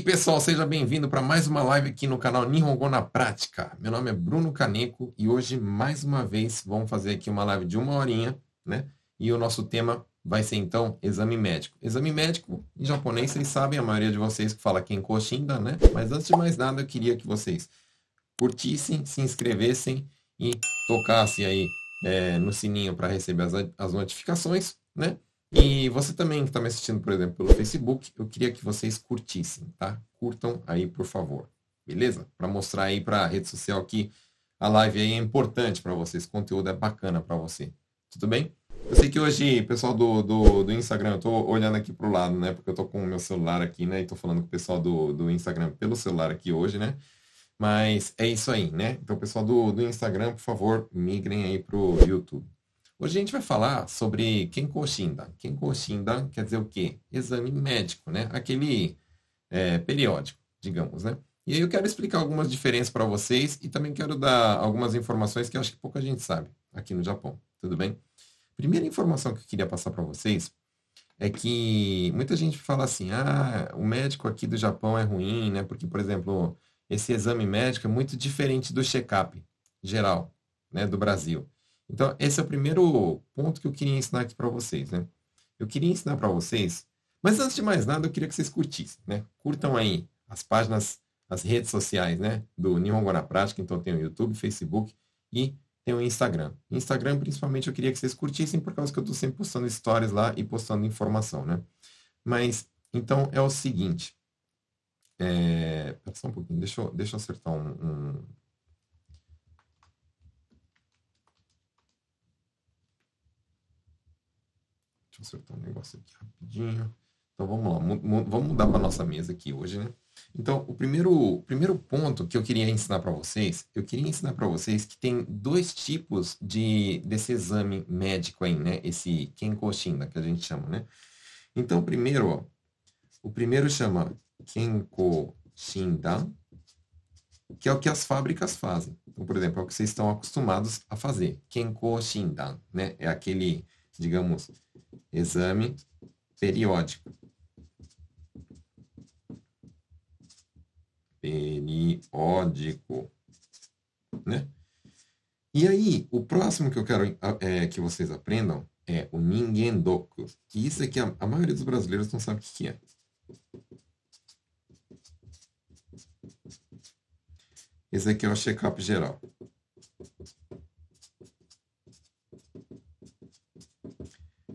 Aí, pessoal, seja bem-vindo para mais uma live aqui no canal Nihongo na Prática. Meu nome é Bruno Caneco e hoje, mais uma vez, vamos fazer aqui uma live de uma horinha, né? E o nosso tema vai ser, então, exame médico. Exame médico, em japonês, vocês sabem, a maioria de vocês que fala Kenko Shinda, né? Mas antes de mais nada, eu queria que vocês curtissem, se inscrevessem e tocassem aí é, no sininho para receber as, as notificações, né? E você também que está me assistindo, por exemplo, pelo Facebook, eu queria que vocês curtissem, tá? Curtam aí, por favor. Beleza? Para mostrar aí para a rede social que a live aí é importante para vocês, conteúdo é bacana para você. Tudo bem? Eu sei que hoje, pessoal do, do, do Instagram, eu estou olhando aqui para o lado, né? Porque eu estou com o meu celular aqui, né? E estou falando com o pessoal do, do Instagram pelo celular aqui hoje, né? Mas é isso aí, né? Então, pessoal do, do Instagram, por favor, migrem aí para o YouTube. Hoje a gente vai falar sobre Kenko Shindan. Kenko Shindan quer dizer o quê? Exame médico, né? Aquele é, periódico, digamos, né? E aí eu quero explicar algumas diferenças para vocês e também quero dar algumas informações que eu acho que pouca gente sabe aqui no Japão. Tudo bem? Primeira informação que eu queria passar para vocês é que muita gente fala assim, ah, o médico aqui do Japão é ruim, né? Porque, por exemplo, esse exame médico é muito diferente do check-up geral, né, do Brasil. Então, esse é o primeiro ponto que eu queria ensinar aqui para vocês, né? Eu queria ensinar para vocês, mas antes de mais nada, eu queria que vocês curtissem, né? Curtam aí as páginas, as redes sociais, né? Do Nihongo na Prática. Então, tem o YouTube, Facebook e tem o Instagram. Instagram, principalmente, eu queria que vocês curtissem por causa que eu estou sempre postando stories lá e postando informação, né? Mas, então, é o seguinte. É... Só um pouquinho, deixa eu, deixa eu acertar um, um Deixa eu acertar um negócio aqui rapidinho. Então vamos lá, vamos mudar para nossa mesa aqui hoje, né? Então, o primeiro, primeiro ponto que eu queria ensinar para vocês, eu queria ensinar para vocês que tem dois tipos de desse exame médico aí, né? Esse Kenko Shinda, que a gente chama, né? Então, primeiro, ó, o primeiro chama Kenko Shindan, que é o que as fábricas fazem. Então, por exemplo, é o que vocês estão acostumados a fazer. Kenko Shindan, né? É aquele, digamos, exame periódico. Periódico. Né? E aí, o próximo que eu quero é, que vocês aprendam é o Ningendoku. Que isso aqui a, a maioria dos brasileiros não sabe o que é. Esse aqui é o check-up geral.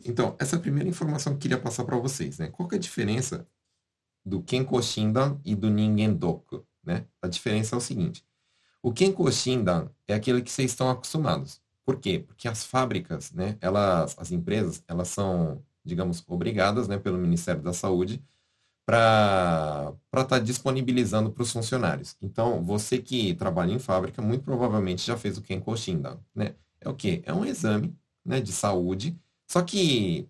Então, essa é a primeira informação que eu queria passar para vocês, né? Qual é a diferença do Kenko Shindan e do Ningendoku, né? A diferença é o seguinte. O Kenko Shindan é aquele que vocês estão acostumados. Por quê? Porque as fábricas, né, elas, as empresas, elas são, digamos, obrigadas, né, pelo Ministério da Saúde para estar tá disponibilizando para os funcionários. Então, você que trabalha em fábrica, muito provavelmente já fez o Kenko Shindan, né? É o quê? É um exame, né, de saúde só que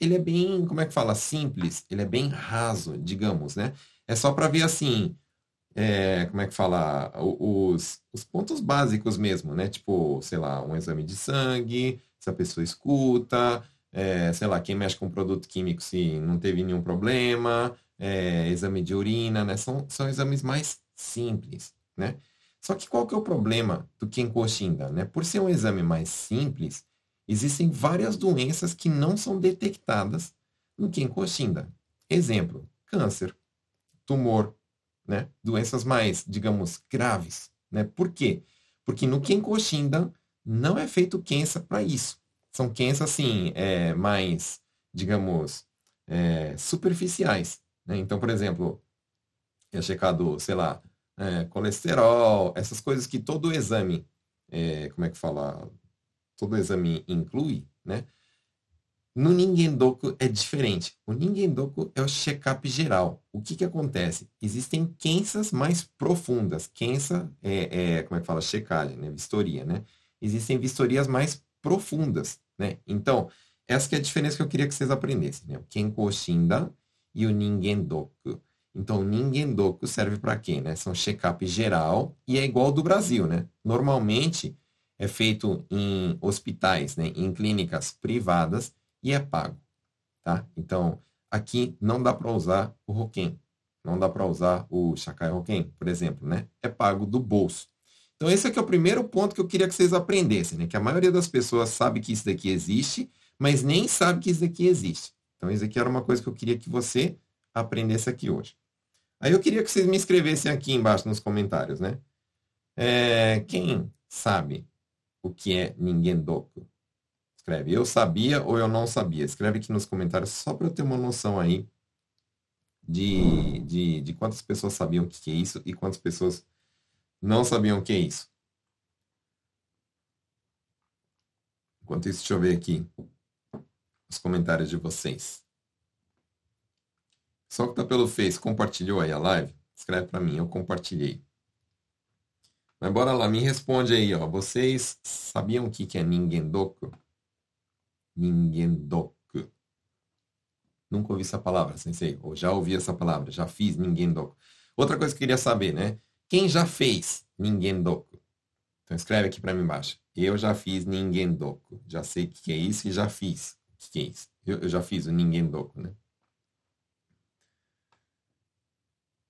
ele é bem, como é que fala, simples, ele é bem raso, digamos, né? É só para ver assim, é, como é que fala, os, os pontos básicos mesmo, né? Tipo, sei lá, um exame de sangue, se a pessoa escuta, é, sei lá, quem mexe com produto químico se não teve nenhum problema, é, exame de urina, né? São, são exames mais simples, né? Só que qual que é o problema do Kenkoshinda, né? Por ser um exame mais simples, Existem várias doenças que não são detectadas no Kenkoshinda. Exemplo, câncer, tumor, né? doenças mais, digamos, graves. Né? Por quê? Porque no Kenkoshinda não é feito Kensa para isso. São Kensa, assim, é, mais, digamos, é, superficiais. Né? Então, por exemplo, é checado, sei lá, é, colesterol, essas coisas que todo exame, é, como é que fala, todo exame inclui, né? No Ningendoku é diferente. O Ningendoku é o check-up geral. O que, que acontece? Existem quensas mais profundas. Kensa é, é, como é que fala? Checagem, né? Vistoria, né? Existem vistorias mais profundas, né? Então, essa é a diferença que eu queria que vocês aprendessem, né? O Kenko Shindan e o Ningendoku. Então, o Ningendoku serve para quê, né? São check-up geral e é igual ao do Brasil, né? Normalmente, é feito em hospitais, né, em clínicas privadas e é pago, tá? Então, aqui não dá para usar o Roquem, Não dá para usar o Shakai Hoken, por exemplo, né? É pago do bolso. Então esse aqui é o primeiro ponto que eu queria que vocês aprendessem, né? Que a maioria das pessoas sabe que isso daqui existe, mas nem sabe que isso daqui existe. Então isso aqui era uma coisa que eu queria que você aprendesse aqui hoje. Aí eu queria que vocês me escrevessem aqui embaixo nos comentários, né? É, quem sabe o que é Ningendoku? Escreve, eu sabia ou eu não sabia. Escreve aqui nos comentários só para eu ter uma noção aí de, de, de quantas pessoas sabiam o que é isso e quantas pessoas não sabiam o que é isso. Enquanto isso, deixa eu ver aqui os comentários de vocês. Só que está pelo Face, compartilhou aí a live? Escreve para mim, eu compartilhei. Mas bora lá, me responde aí, ó. Vocês sabiam o que, que é Ningendoku? Ningendoku. Nunca ouvi essa palavra, sensei. Ou já ouvi essa palavra, já fiz Ningendoku. Outra coisa que eu queria saber, né? Quem já fez Ningendoku? Então escreve aqui para mim embaixo. Eu já fiz Ningendoku. Já sei o que é isso e já fiz. O que é isso? Eu, eu já fiz o Ningendoku, né?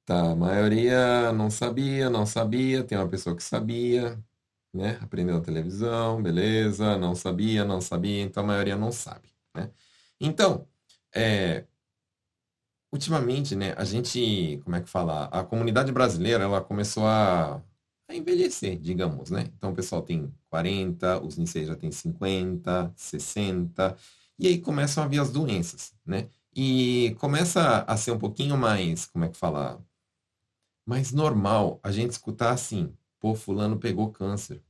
Tá, a maioria não sabia, não sabia, tem uma pessoa que sabia, né? Aprendeu na televisão, beleza, não sabia, não sabia, então a maioria não sabe, né? Então, é, ultimamente, né, a gente, como é que fala, a comunidade brasileira, ela começou a, a envelhecer, digamos, né? Então o pessoal tem 40, os Nisei já tem 50, 60, e aí começam a vir as doenças, né? E começa a ser um pouquinho mais, como é que fala, mais normal a gente escutar assim, pô, fulano pegou câncer.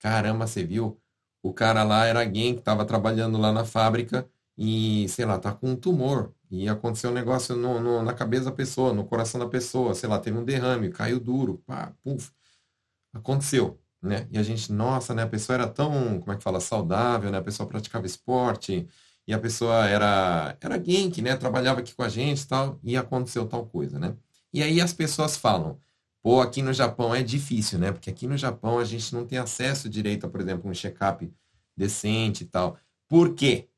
Caramba, você viu? O cara lá era alguém que estava trabalhando lá na fábrica e, sei lá, tá com um tumor. E aconteceu um negócio no, no, na cabeça da pessoa, no coração da pessoa, sei lá, teve um derrame, caiu duro, pá, puf. Aconteceu, né? E a gente, nossa, né? A pessoa era tão, como é que fala, saudável, né? A pessoa praticava esporte, e a pessoa era, era geek, né? Trabalhava aqui com a gente e tal, e aconteceu tal coisa, né? E aí as pessoas falam, pô, aqui no Japão é difícil, né? Porque aqui no Japão a gente não tem acesso direito a, por exemplo, um check-up decente e tal. Por quê?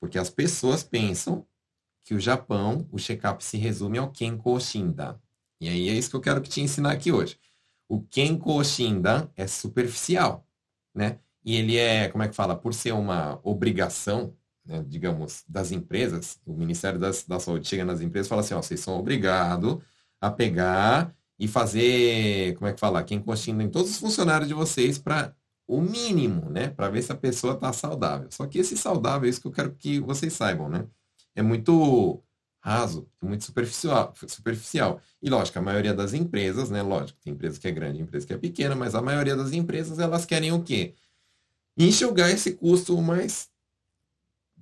Porque as pessoas pensam que o Japão, o check-up se resume ao Kenko Shindan. E aí é isso que eu quero que te ensinar aqui hoje. O Kenko Shindan é superficial, né? E ele é, como é que fala? Por ser uma obrigação, né, digamos, das empresas, o Ministério das, da Saúde chega nas empresas e fala assim, ó, vocês são obrigados a pegar e fazer, como é que fala, quem encostinha em todos os funcionários de vocês para o mínimo, né? Para ver se a pessoa está saudável. Só que esse saudável, é isso que eu quero que vocês saibam, né? É muito raso, muito superficial, superficial. E lógico, a maioria das empresas, né? Lógico, tem empresa que é grande, empresa que é pequena, mas a maioria das empresas, elas querem o quê? Enxugar esse custo mais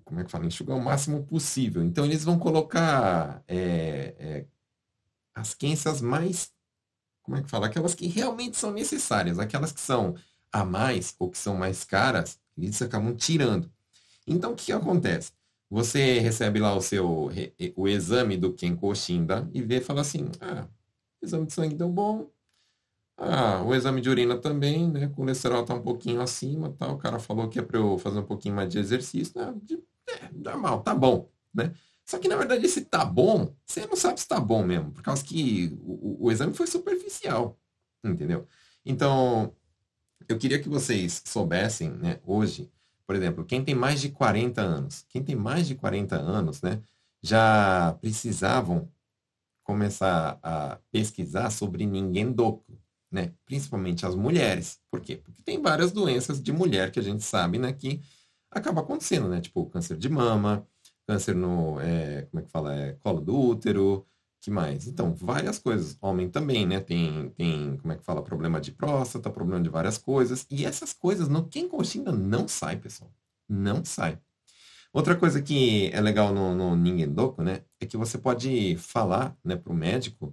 como é que fala? Enxugar o máximo possível. Então, eles vão colocar é, é, as ciências mais, como é que fala? Aquelas que realmente são necessárias, aquelas que são a mais ou que são mais caras, eles acabam tirando. Então, o que, que acontece? Você recebe lá o seu o exame do Kenko Shinda e vê fala assim, ah, o exame de sangue deu bom, ah, o exame de urina também, né? O colesterol tá um pouquinho acima, tá? O cara falou que é para eu fazer um pouquinho mais de exercício, né? É, normal, tá bom, né? Só que, na verdade, esse tá bom, você não sabe se tá bom mesmo, por causa que o, o exame foi superficial, entendeu? Então, eu queria que vocês soubessem, né, hoje, por exemplo, quem tem mais de 40 anos, quem tem mais de 40 anos, né, já precisavam começar a pesquisar sobre ninguém doco, né? Principalmente as mulheres. Por quê? Porque tem várias doenças de mulher que a gente sabe, né, que acaba acontecendo, né? Tipo câncer de mama, câncer no, é, como é que fala, é, colo do útero, que mais? Então, várias coisas. Homem também, né? Tem, tem, como é que fala, problema de próstata, problema de várias coisas. E essas coisas no quem coxinha não sai, pessoal. Não sai. Outra coisa que é legal no, no Ningendoku, né? É que você pode falar, né, para o médico,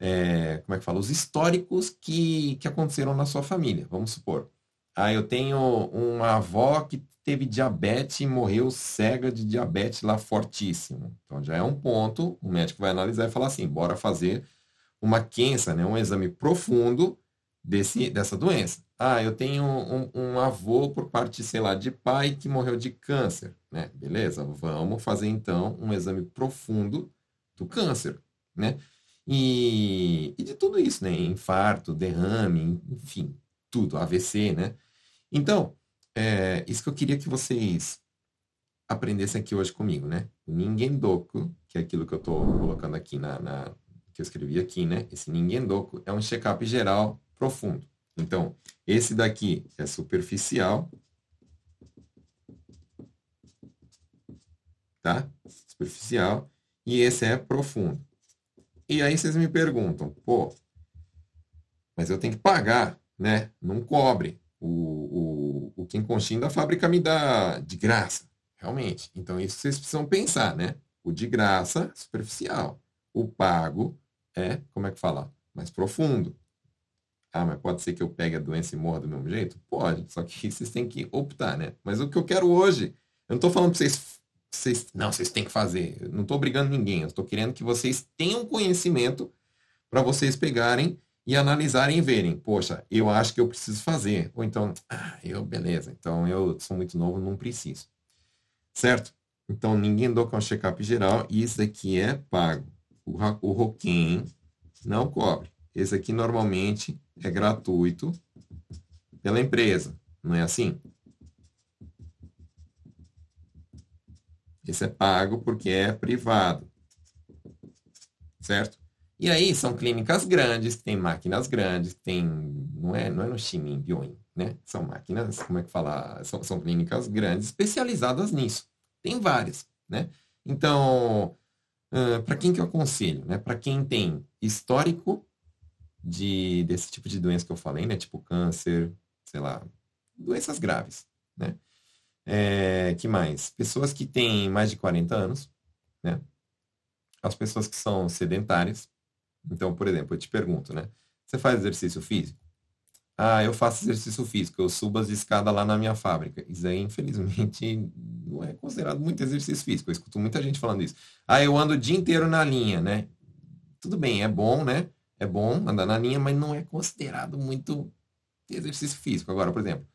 é, como é que fala, os históricos que, que aconteceram na sua família. Vamos supor. Ah, eu tenho uma avó que teve diabetes e morreu cega de diabetes lá fortíssimo. Então já é um ponto, o médico vai analisar e falar assim, bora fazer uma quença, né, um exame profundo desse, dessa doença. Ah, eu tenho um, um, avô por parte, sei lá, de pai que morreu de câncer, né? Beleza? Vamos fazer então um exame profundo do câncer, né? E, e de tudo isso, né? Infarto, derrame, enfim, tudo, AVC, né? Então, é, isso que eu queria que vocês aprendessem aqui hoje comigo, né? Ninguém doku, que é aquilo que eu estou colocando aqui na, na, que eu escrevi aqui, né? Esse ninguém doku é um check-up geral profundo. Então, esse daqui é superficial, tá? Superficial. E esse é profundo. E aí vocês me perguntam, pô, mas eu tenho que pagar, né? Não cobre. O, o, o Kenkonshin da fábrica me dá de graça, realmente. Então, isso vocês precisam pensar, né? O de graça, superficial. O pago é, como é que fala? Mais profundo. Ah, mas pode ser que eu pegue a doença e morra do mesmo jeito? Pode, só que vocês têm que optar, né? Mas o que eu quero hoje, eu não estou falando para vocês, vocês, não, vocês têm que fazer. Eu não estou obrigando ninguém, eu estou querendo que vocês tenham conhecimento para vocês pegarem e analisarem e verem, poxa, eu acho que eu preciso fazer. Ou então, ah, eu, beleza, então eu sou muito novo, não preciso. Certo? Então, ninguém doca um check-up geral e isso aqui é pago. O, o não cobre. Esse aqui normalmente é gratuito pela empresa, não é assim? Esse é pago porque é privado. Certo? E aí são clínicas grandes, tem máquinas grandes, tem. Não é, não é no Ximin Bioin, né? São máquinas, como é que fala? São, são clínicas grandes especializadas nisso. Tem várias, né? Então, uh, para quem que eu aconselho? Né? Para quem tem histórico de, desse tipo de doença que eu falei, né? Tipo câncer, sei lá, doenças graves, né? É, que mais? Pessoas que têm mais de 40 anos, né? As pessoas que são sedentárias, então, por exemplo, eu te pergunto, né? Você faz exercício físico? Ah, eu faço exercício físico, eu subo as escadas lá na minha fábrica. Isso aí, infelizmente, não é considerado muito exercício físico. Eu escuto muita gente falando isso. Ah, eu ando o dia inteiro na linha, né? Tudo bem, é bom, né? É bom andar na linha, mas não é considerado muito exercício físico. Agora, por exemplo,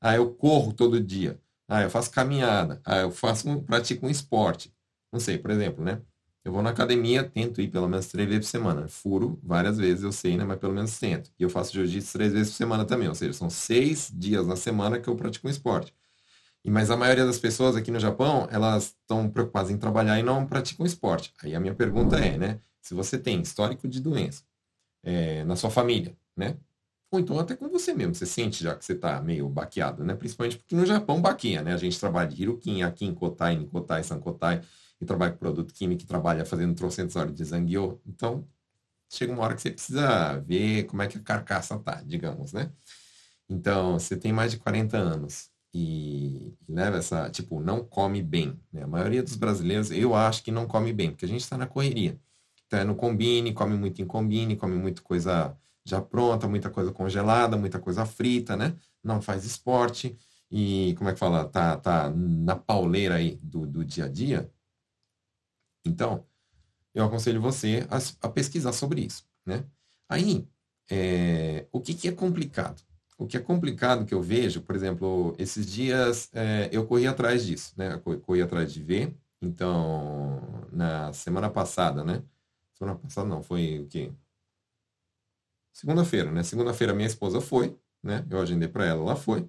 ah, eu corro todo dia. Ah, eu faço caminhada. Ah, eu faço, pratico um esporte. Não sei, por exemplo, né? Eu vou na academia, tento ir pelo menos três vezes por semana. Furo várias vezes, eu sei, né? Mas pelo menos tento. E eu faço jiu-jitsu três vezes por semana também. Ou seja, são seis dias na semana que eu pratico um esporte. E, mas a maioria das pessoas aqui no Japão, elas estão preocupadas em trabalhar e não praticam esporte. Aí a minha pergunta é, né? Se você tem histórico de doença é, na sua família, né? Ou então até com você mesmo, você sente já que você está meio baqueado, né? Principalmente porque no Japão baqueia, né? A gente trabalha de Hirokin, em Kotai, em Kotai, Sankotai e trabalha com produto químico, que trabalha fazendo trocentos horas de Zangyo. Então, chega uma hora que você precisa ver como é que a carcaça tá, digamos, né? Então, você tem mais de 40 anos e, leva essa, tipo, não come bem. Né? A maioria dos brasileiros, eu acho que não come bem, porque a gente está na correria. Então, é no combine, come muito em combine, come muito coisa já pronta, muita coisa congelada, muita coisa frita, né? Não faz esporte e, como é que fala, tá, tá na pauleira aí do, do dia a dia. Então, eu aconselho você a, a pesquisar sobre isso, né? Aí, é, o que, que é complicado? O que é complicado que eu vejo, por exemplo, esses dias é, eu corri atrás disso, né? Eu corri atrás de ver. Então, na semana passada, né? Semana passada não, foi o quê? Segunda-feira, né? Segunda-feira minha esposa foi, né? Eu agendei para ela, ela foi.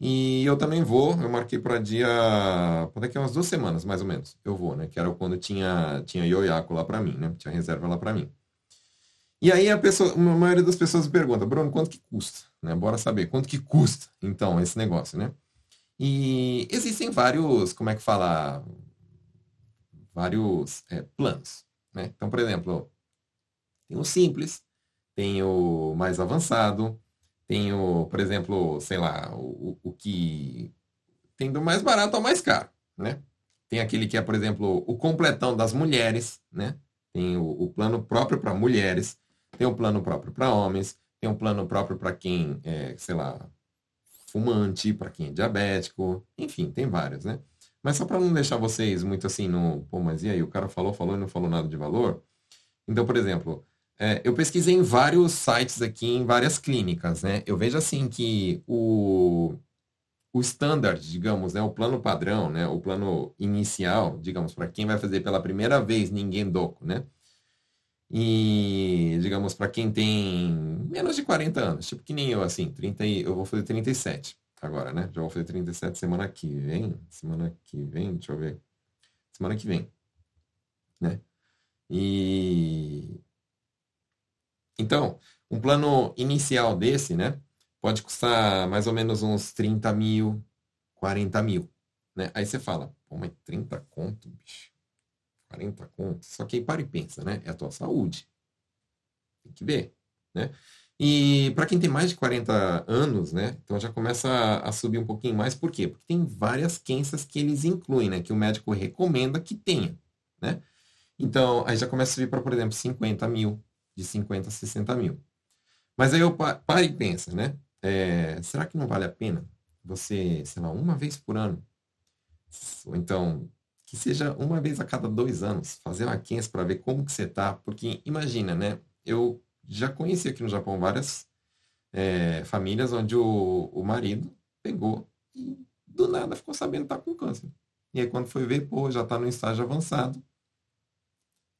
E eu também vou, eu marquei para dia, daqui a umas duas semanas, mais ou menos, eu vou, né? Que era quando tinha, tinha ioiaco lá para mim, né? Tinha reserva lá para mim. E aí a pessoa, a maioria das pessoas pergunta, Bruno, quanto que custa? Né? Bora saber, quanto que custa, então, esse negócio, né? E existem vários, como é que fala? Vários é, planos, né? Então, por exemplo, tem o simples, tem o mais avançado, tem o, por exemplo, sei lá, o, o que tem do mais barato ao mais caro, né? Tem aquele que é, por exemplo, o completão das mulheres, né? Tem o, o plano próprio para mulheres, tem um plano próprio para homens, tem um plano próprio para quem é, sei lá, fumante, para quem é diabético, enfim, tem vários, né? Mas só para não deixar vocês muito assim no, pô, mas e aí, o cara falou, falou e não falou nada de valor. Então, por exemplo, é, eu pesquisei em vários sites aqui, em várias clínicas, né? Eu vejo assim que o, o standard, digamos, né? O plano padrão, né? O plano inicial, digamos, para quem vai fazer pela primeira vez ninguém doco, né? E, digamos, para quem tem menos de 40 anos, tipo que nem eu, assim, 30 e, eu vou fazer 37 agora, né? Já vou fazer 37 semana que vem. Semana que vem, deixa eu ver. Semana que vem, né? E então, um plano inicial desse, né? Pode custar mais ou menos uns 30 mil, 40 mil, né? Aí você fala, pô, mas 30 conto, bicho. 40 conto. Só que aí para e pensa, né? É a tua saúde. Tem que ver, né? E para quem tem mais de 40 anos, né? Então já começa a, subir um pouquinho mais. Por quê? Porque tem várias quenças que eles incluem, né? Que o médico recomenda que tenha, né? Então, aí já começa a subir para, por exemplo, 50 mil, de 50 a 60 mil. Mas aí eu paro e pensa, né? É, será que não vale a pena você, sei lá, uma vez por ano, ou então que seja uma vez a cada dois anos, fazer uma quença para ver como que você tá, porque imagina, né? Eu já conheci aqui no Japão várias é, famílias onde o, o marido pegou e do nada ficou sabendo que tá com câncer. E aí quando foi ver, pô, já tá no estágio avançado,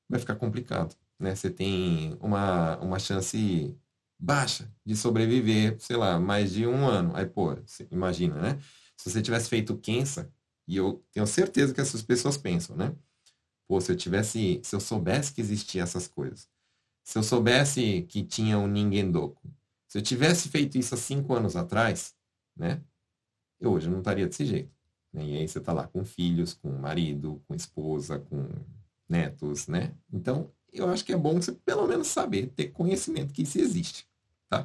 vai ficar complicado, né? Você tem uma, uma chance baixa de sobreviver, sei lá, mais de um ano. Aí, pô, imagina, né? Se você tivesse feito Kensa, e eu tenho certeza que essas pessoas pensam, né? Pô, se eu tivesse, se eu soubesse que existiam essas coisas, se eu soubesse que tinha um Ningendoku, se eu tivesse feito isso há cinco anos atrás, né? Eu hoje não estaria desse jeito. Né? E aí você tá lá com filhos, com marido, com esposa, com netos, né? Então, eu acho que é bom você pelo menos saber, ter conhecimento que isso existe, tá?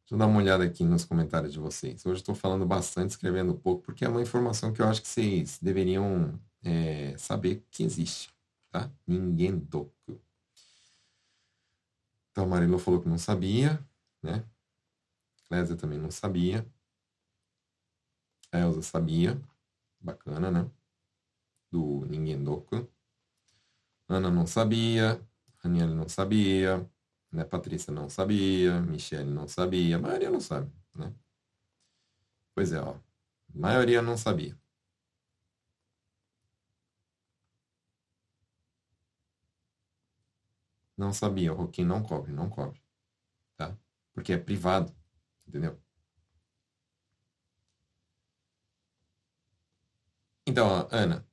Deixa eu dar uma olhada aqui nos comentários de vocês. Hoje estou falando bastante, escrevendo pouco, porque é uma informação que eu acho que vocês deveriam é, saber que existe, tá? Ninguém toca. Então, a Marilo falou que não sabia, né? Clésia também não sabia. A Elza sabia. Bacana, né? do Ninguém Doku. Ana não sabia, Raniel não sabia, né? Patrícia não sabia, Michelle não sabia, a maioria não sabe, né? Pois é, ó. A maioria não sabia. Não sabia, o Roquim não cobre, não cobre. Tá? Porque é privado, entendeu? Então, ó, Ana,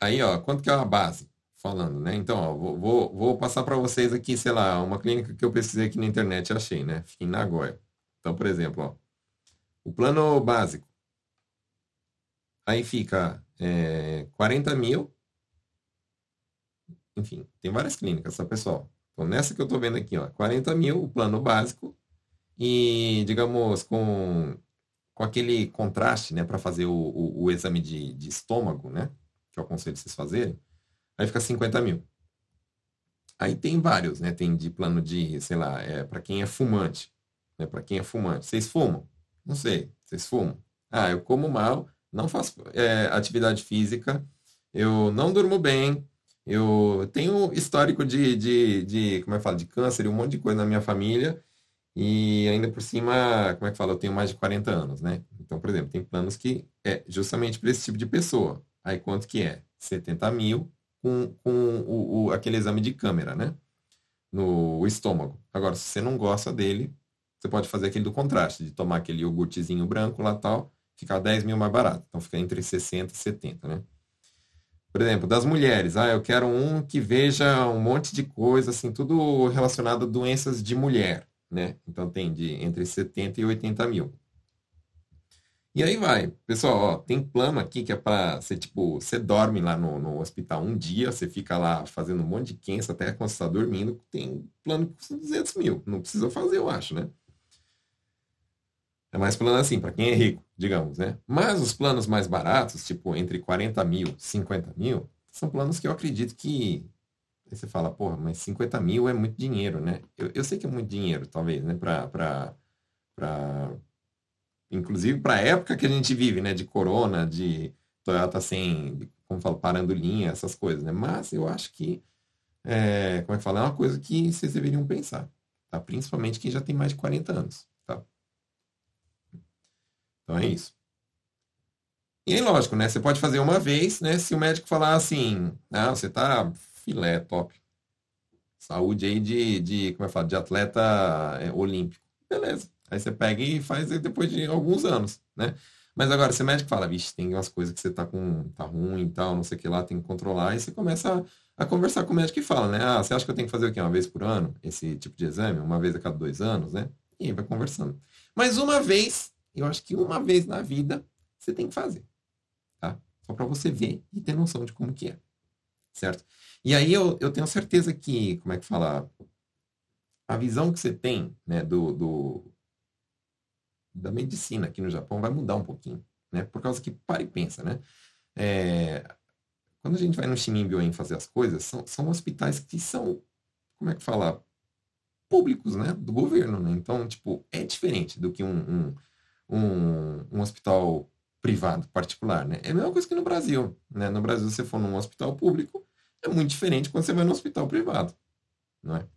Aí, ó, quanto que é a base? Falando, né? Então, ó, vou, vou, vou passar para vocês aqui, sei lá, uma clínica que eu pesquisei aqui na internet e achei, né? Fica em Nagoya. Então, por exemplo, ó, o plano básico. Aí fica é, 40 mil. Enfim, tem várias clínicas, tá, pessoal? Então, nessa que eu estou vendo aqui, ó, 40 mil, o plano básico. E, digamos, com, com aquele contraste, né, para fazer o, o, o exame de, de estômago, né? que eu aconselho vocês fazerem, aí fica 50 mil. Aí tem vários, né? Tem de plano de, sei lá, é, para quem é fumante. Né? Para quem é fumante. Vocês fumam? Não sei. Vocês fumam? Ah, eu como mal, não faço é, atividade física, eu não durmo bem, eu tenho histórico de, de, de, como é que fala, de câncer um monte de coisa na minha família. E ainda por cima, como é que fala, eu tenho mais de 40 anos, né? Então, por exemplo, tem planos que é justamente para esse tipo de pessoa. Aí quanto que é? 70 mil com, com o, o, aquele exame de câmera, né? No estômago. Agora, se você não gosta dele, você pode fazer aquele do contraste, de tomar aquele iogurtezinho branco lá tal, ficar 10 mil mais barato. Então fica entre 60 e 70, né? Por exemplo, das mulheres, ah, eu quero um que veja um monte de coisa, assim, tudo relacionado a doenças de mulher, né? Então tem de entre 70 e 80 mil. E aí vai. Pessoal, ó, tem plano aqui que é para você, tipo, você dorme lá no, no hospital um dia, você fica lá fazendo um monte de quença até quando você está dormindo. Tem plano que custa 200 mil. Não precisa fazer, eu acho, né? É mais plano assim, para quem é rico, digamos, né? Mas os planos mais baratos, tipo, entre 40 mil e 50 mil, são planos que eu acredito que. Aí você fala, porra, mas 50 mil é muito dinheiro, né? Eu, eu sei que é muito dinheiro, talvez, né? Para inclusive para a época que a gente vive, né, de corona, de Toyota sem, como falo, parando linha, essas coisas, né? Mas eu acho que, é, como é que fala, é uma coisa que vocês deveriam pensar, tá? Principalmente quem já tem mais de 40 anos, tá? Então é isso. E aí, lógico, né? Você pode fazer uma vez, né? Se o médico falar assim, ah, você tá filé, top. saúde aí de, de como é que fala, de atleta é, olímpico. Beleza. Aí você pega e faz depois de alguns anos, né? Mas agora, o médico fala, vixe, tem umas coisas que você tá com, tá ruim e tal, não sei o que lá, tem que controlar, e você começa a, a conversar com o médico e fala, né? Ah, você acha que eu tenho que fazer o quê? Uma vez por ano? Esse tipo de exame? Uma vez a cada dois anos, né? E aí vai conversando. Mas uma vez, eu acho que uma vez na vida, você tem que fazer, tá? Só para você ver e ter noção de como que é, certo? E aí eu, eu tenho certeza que, como é que fala, a visão que você tem, né, do, do da medicina aqui no Japão vai mudar um pouquinho, né? Por causa que, para e pensa, né? É, quando a gente vai no Shinimbyoin fazer as coisas, são, são hospitais que são, como é que fala? Públicos, né? Do governo, né? Então, tipo, é diferente do que um, um, um, um hospital privado, particular, né? É a mesma coisa que no Brasil, né? No Brasil, você for num hospital público, é muito diferente quando você vai no hospital privado, não é?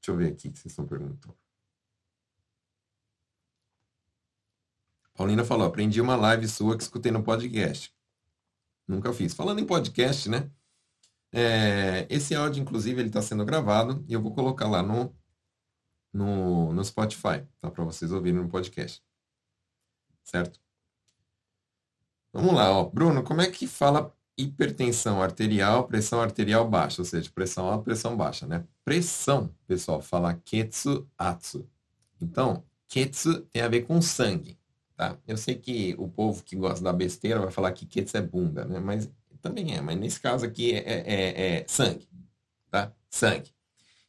Deixa eu ver aqui o que vocês estão perguntando. Paulina falou: aprendi uma live sua que escutei no podcast. Nunca fiz. Falando em podcast, né? É, esse áudio, inclusive, ele está sendo gravado e eu vou colocar lá no, no, no Spotify, tá? Para vocês ouvirem no podcast. Certo? Vamos lá, ó. Bruno, como é que fala hipertensão arterial, pressão arterial baixa? Ou seja, pressão alta, pressão baixa, né? Pressão, pessoal, fala ketsu atsu. Então, ketsu tem a ver com sangue. Tá? Eu sei que o povo que gosta da besteira vai falar que Ketsu é bunda, né? Mas também é, mas nesse caso aqui é, é, é sangue, tá? Sangue.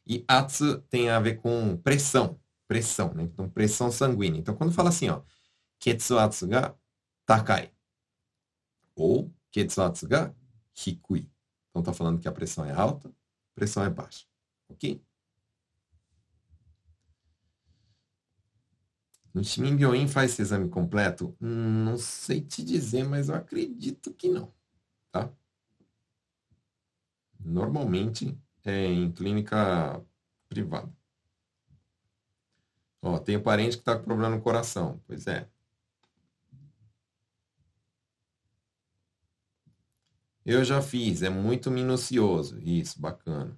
E Atsu tem a ver com pressão, pressão, né? Então, pressão sanguínea. Então, quando fala assim, ó, Ketsu Atsu ga takai, ou Ketsu Atsu ga hikui. Então, tá falando que a pressão é alta, pressão é baixa, ok? No Shimin faz esse exame completo? Hum, não sei te dizer, mas eu acredito que não, tá? Normalmente é em clínica privada. Ó, tem parente que está com problema no coração. Pois é. Eu já fiz, é muito minucioso. Isso, bacana.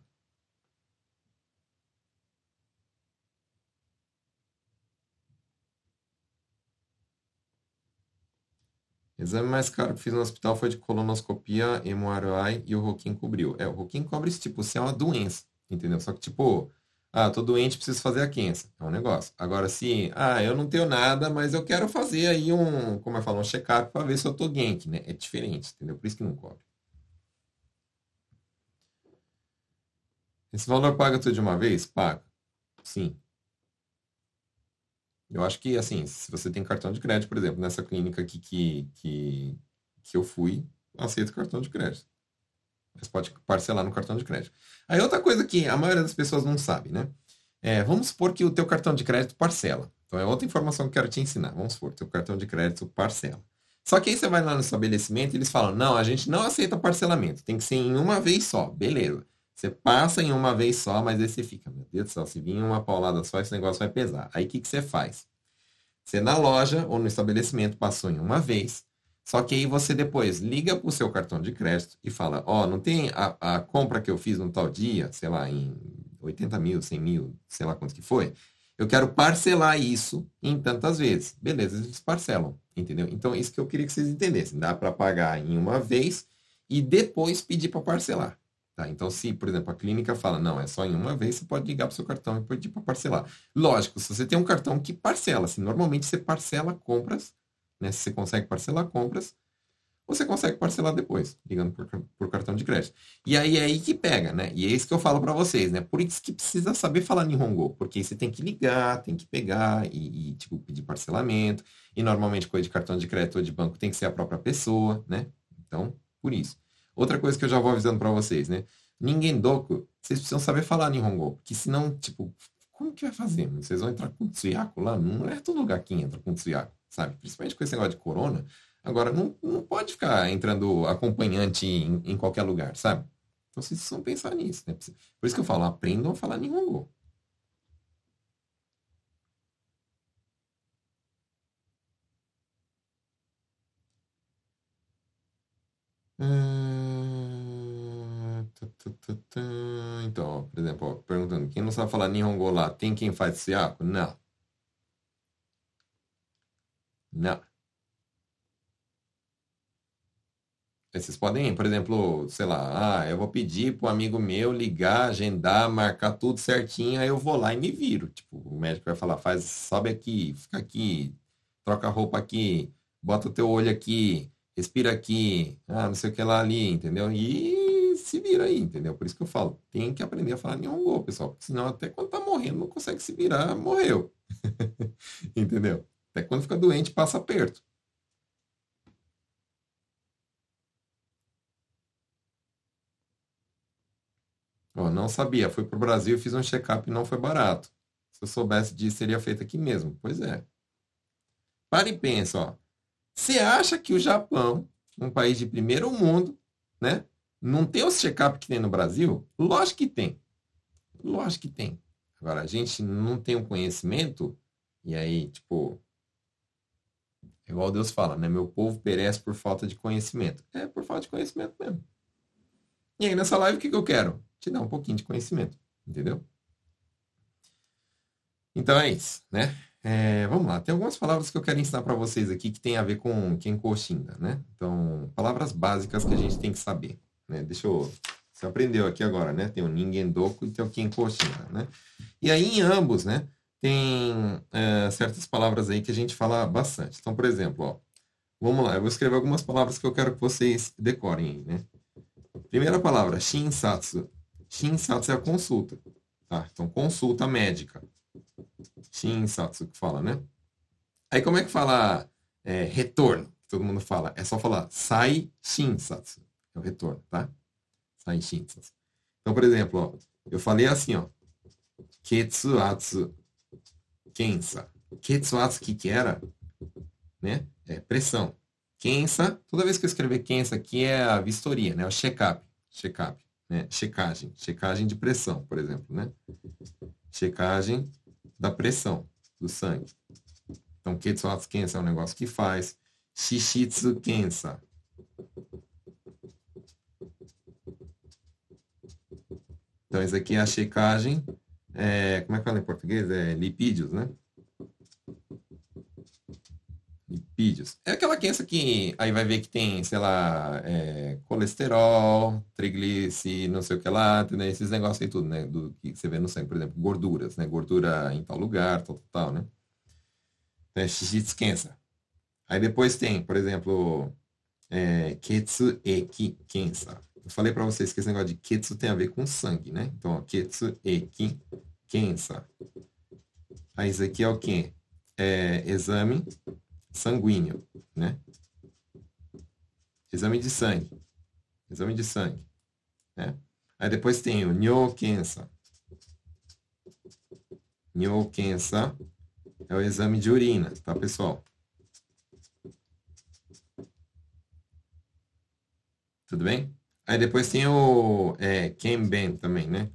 Exame mais caro que fiz no hospital foi de colonoscopia, MRI e o Roquim cobriu. É, o Roquim cobre esse tipo, se é uma doença, entendeu? Só que tipo, ah, tô doente, preciso fazer a quença. É um negócio. Agora, se, ah, eu não tenho nada, mas eu quero fazer aí um, como eu falo, um check-up para ver se eu tô gank, né? É diferente, entendeu? Por isso que não cobre. Esse valor paga tudo de uma vez? Paga. Sim. Eu acho que, assim, se você tem cartão de crédito, por exemplo, nessa clínica aqui que, que, que eu fui, aceito cartão de crédito. Mas pode parcelar no cartão de crédito. Aí outra coisa que a maioria das pessoas não sabe, né? É, vamos supor que o teu cartão de crédito parcela. Então é outra informação que eu quero te ensinar. Vamos supor, teu cartão de crédito parcela. Só que aí você vai lá no estabelecimento e eles falam, não, a gente não aceita parcelamento, tem que ser em uma vez só. Beleza. Você passa em uma vez só, mas aí você fica, meu Deus do céu, se vir uma paulada só, esse negócio vai pesar. Aí o que, que você faz? Você na loja ou no estabelecimento passou em uma vez, só que aí você depois liga para o seu cartão de crédito e fala, ó, oh, não tem a, a compra que eu fiz no tal dia, sei lá, em 80 mil, 100 mil, sei lá quanto que foi, eu quero parcelar isso em tantas vezes. Beleza, eles parcelam, entendeu? Então, isso que eu queria que vocês entendessem. Dá para pagar em uma vez e depois pedir para parcelar. Tá? Então, se, por exemplo, a clínica fala, não, é só em uma vez, você pode ligar para o seu cartão e pedir para parcelar. Lógico, se você tem um cartão que parcela, assim, normalmente você parcela compras, né? Se você consegue parcelar compras, você consegue parcelar depois, ligando por, por cartão de crédito. E aí é aí que pega, né? E é isso que eu falo para vocês, né? Por isso que precisa saber falar Nihongo, porque você tem que ligar, tem que pegar e, e, tipo, pedir parcelamento. E normalmente coisa de cartão de crédito ou de banco tem que ser a própria pessoa, né? Então, por isso. Outra coisa que eu já vou avisando para vocês, né? Ninguém doku, vocês precisam saber falar Nihongo, porque senão, tipo, como que vai fazer? Vocês vão entrar com Tsuyaku lá? Não é todo lugar que entra com Tsuyaku, sabe? Principalmente com esse negócio de corona. Agora, não, não pode ficar entrando acompanhante em, em qualquer lugar, sabe? Então, vocês precisam pensar nisso, né? Por isso que eu falo, aprendam a falar Nihongo. Hum... Então, ó, por exemplo, ó, perguntando, quem não sabe falar Nihongo lá, tem quem faz siaco? Não. Não. Vocês podem, por exemplo, sei lá, ah, eu vou pedir um amigo meu ligar, agendar, marcar tudo certinho, aí eu vou lá e me viro. Tipo, o médico vai falar, faz, sobe aqui, fica aqui, troca a roupa aqui, bota o teu olho aqui, respira aqui, ah, não sei o que lá ali, entendeu? E se vira aí, entendeu? Por isso que eu falo, tem que aprender a falar Nihongo, pessoal, porque senão até quando tá morrendo não consegue se virar, morreu. entendeu? Até quando fica doente, passa perto. Oh, não sabia. Fui para o Brasil, fiz um check-up e não foi barato. Se eu soubesse disso, seria feito aqui mesmo. Pois é. Para e pensa, ó. Você acha que o Japão, um país de primeiro mundo, né, não tem os check-up que tem no Brasil? Lógico que tem. Lógico que tem. Agora, a gente não tem o um conhecimento, e aí, tipo, igual Deus fala, né? Meu povo perece por falta de conhecimento. É por falta de conhecimento mesmo. E aí, nessa live, o que, que eu quero? te dá um pouquinho de conhecimento, entendeu? Então é isso, né? É, vamos lá, tem algumas palavras que eu quero ensinar para vocês aqui que tem a ver com Kenko Shinda, né? Então, palavras básicas que a gente tem que saber, né? Deixa eu... Você aprendeu aqui agora, né? Tem o Ningendoku e tem o Kenko Shinda, né? E aí, em ambos, né? Tem é, certas palavras aí que a gente fala bastante. Então, por exemplo, ó, vamos lá, eu vou escrever algumas palavras que eu quero que vocês decorem aí, né? Primeira palavra, Shinsatsu. Shinsatsu é a consulta. Tá? Então, consulta médica. Shinsatsu que fala, né? Aí, como é que fala é, retorno? Todo mundo fala. É só falar sai shinsatsu. É o retorno, tá? Sai shinsatsu. Então, por exemplo, ó, eu falei assim, ó. Ketsuatsu kensa. Ketsuatsu, o que que era? Né? É pressão. Kensa, toda vez que eu escrever Kensa aqui é a vistoria, né? O check-up. Check-up né? Checagem, checagem de pressão, por exemplo, né? Checagem da pressão do sangue. Então, Ketsuatsu Kensa é um negócio que faz. Shishitsu Kensa. Então, isso aqui é a checagem. É, como é que fala em português? É lipídios, né? lipídios. É aquela doença que aí vai ver que tem, sei lá, é, colesterol, triglicéridos, não sei o que lá, né? esses negócios aí tudo, né? Do que você vê no sangue, por exemplo, gorduras, né? Gordura em tal lugar, tal, tal, tal né? Então, é shishitsukensa. Aí depois tem, por exemplo, é, ketsu eki kensa. Eu falei para vocês que esse negócio de ketsu tem a ver com sangue, né? Então, ó, ketsu eki kensa. Aí isso aqui é o quê? É, exame sanguíneo, né? Exame de sangue. Exame de sangue, né? Aí depois tem o Nyokensa. Nyokensa é o exame de urina, tá, pessoal? Tudo bem? Aí depois tem o é, Kenben também, né?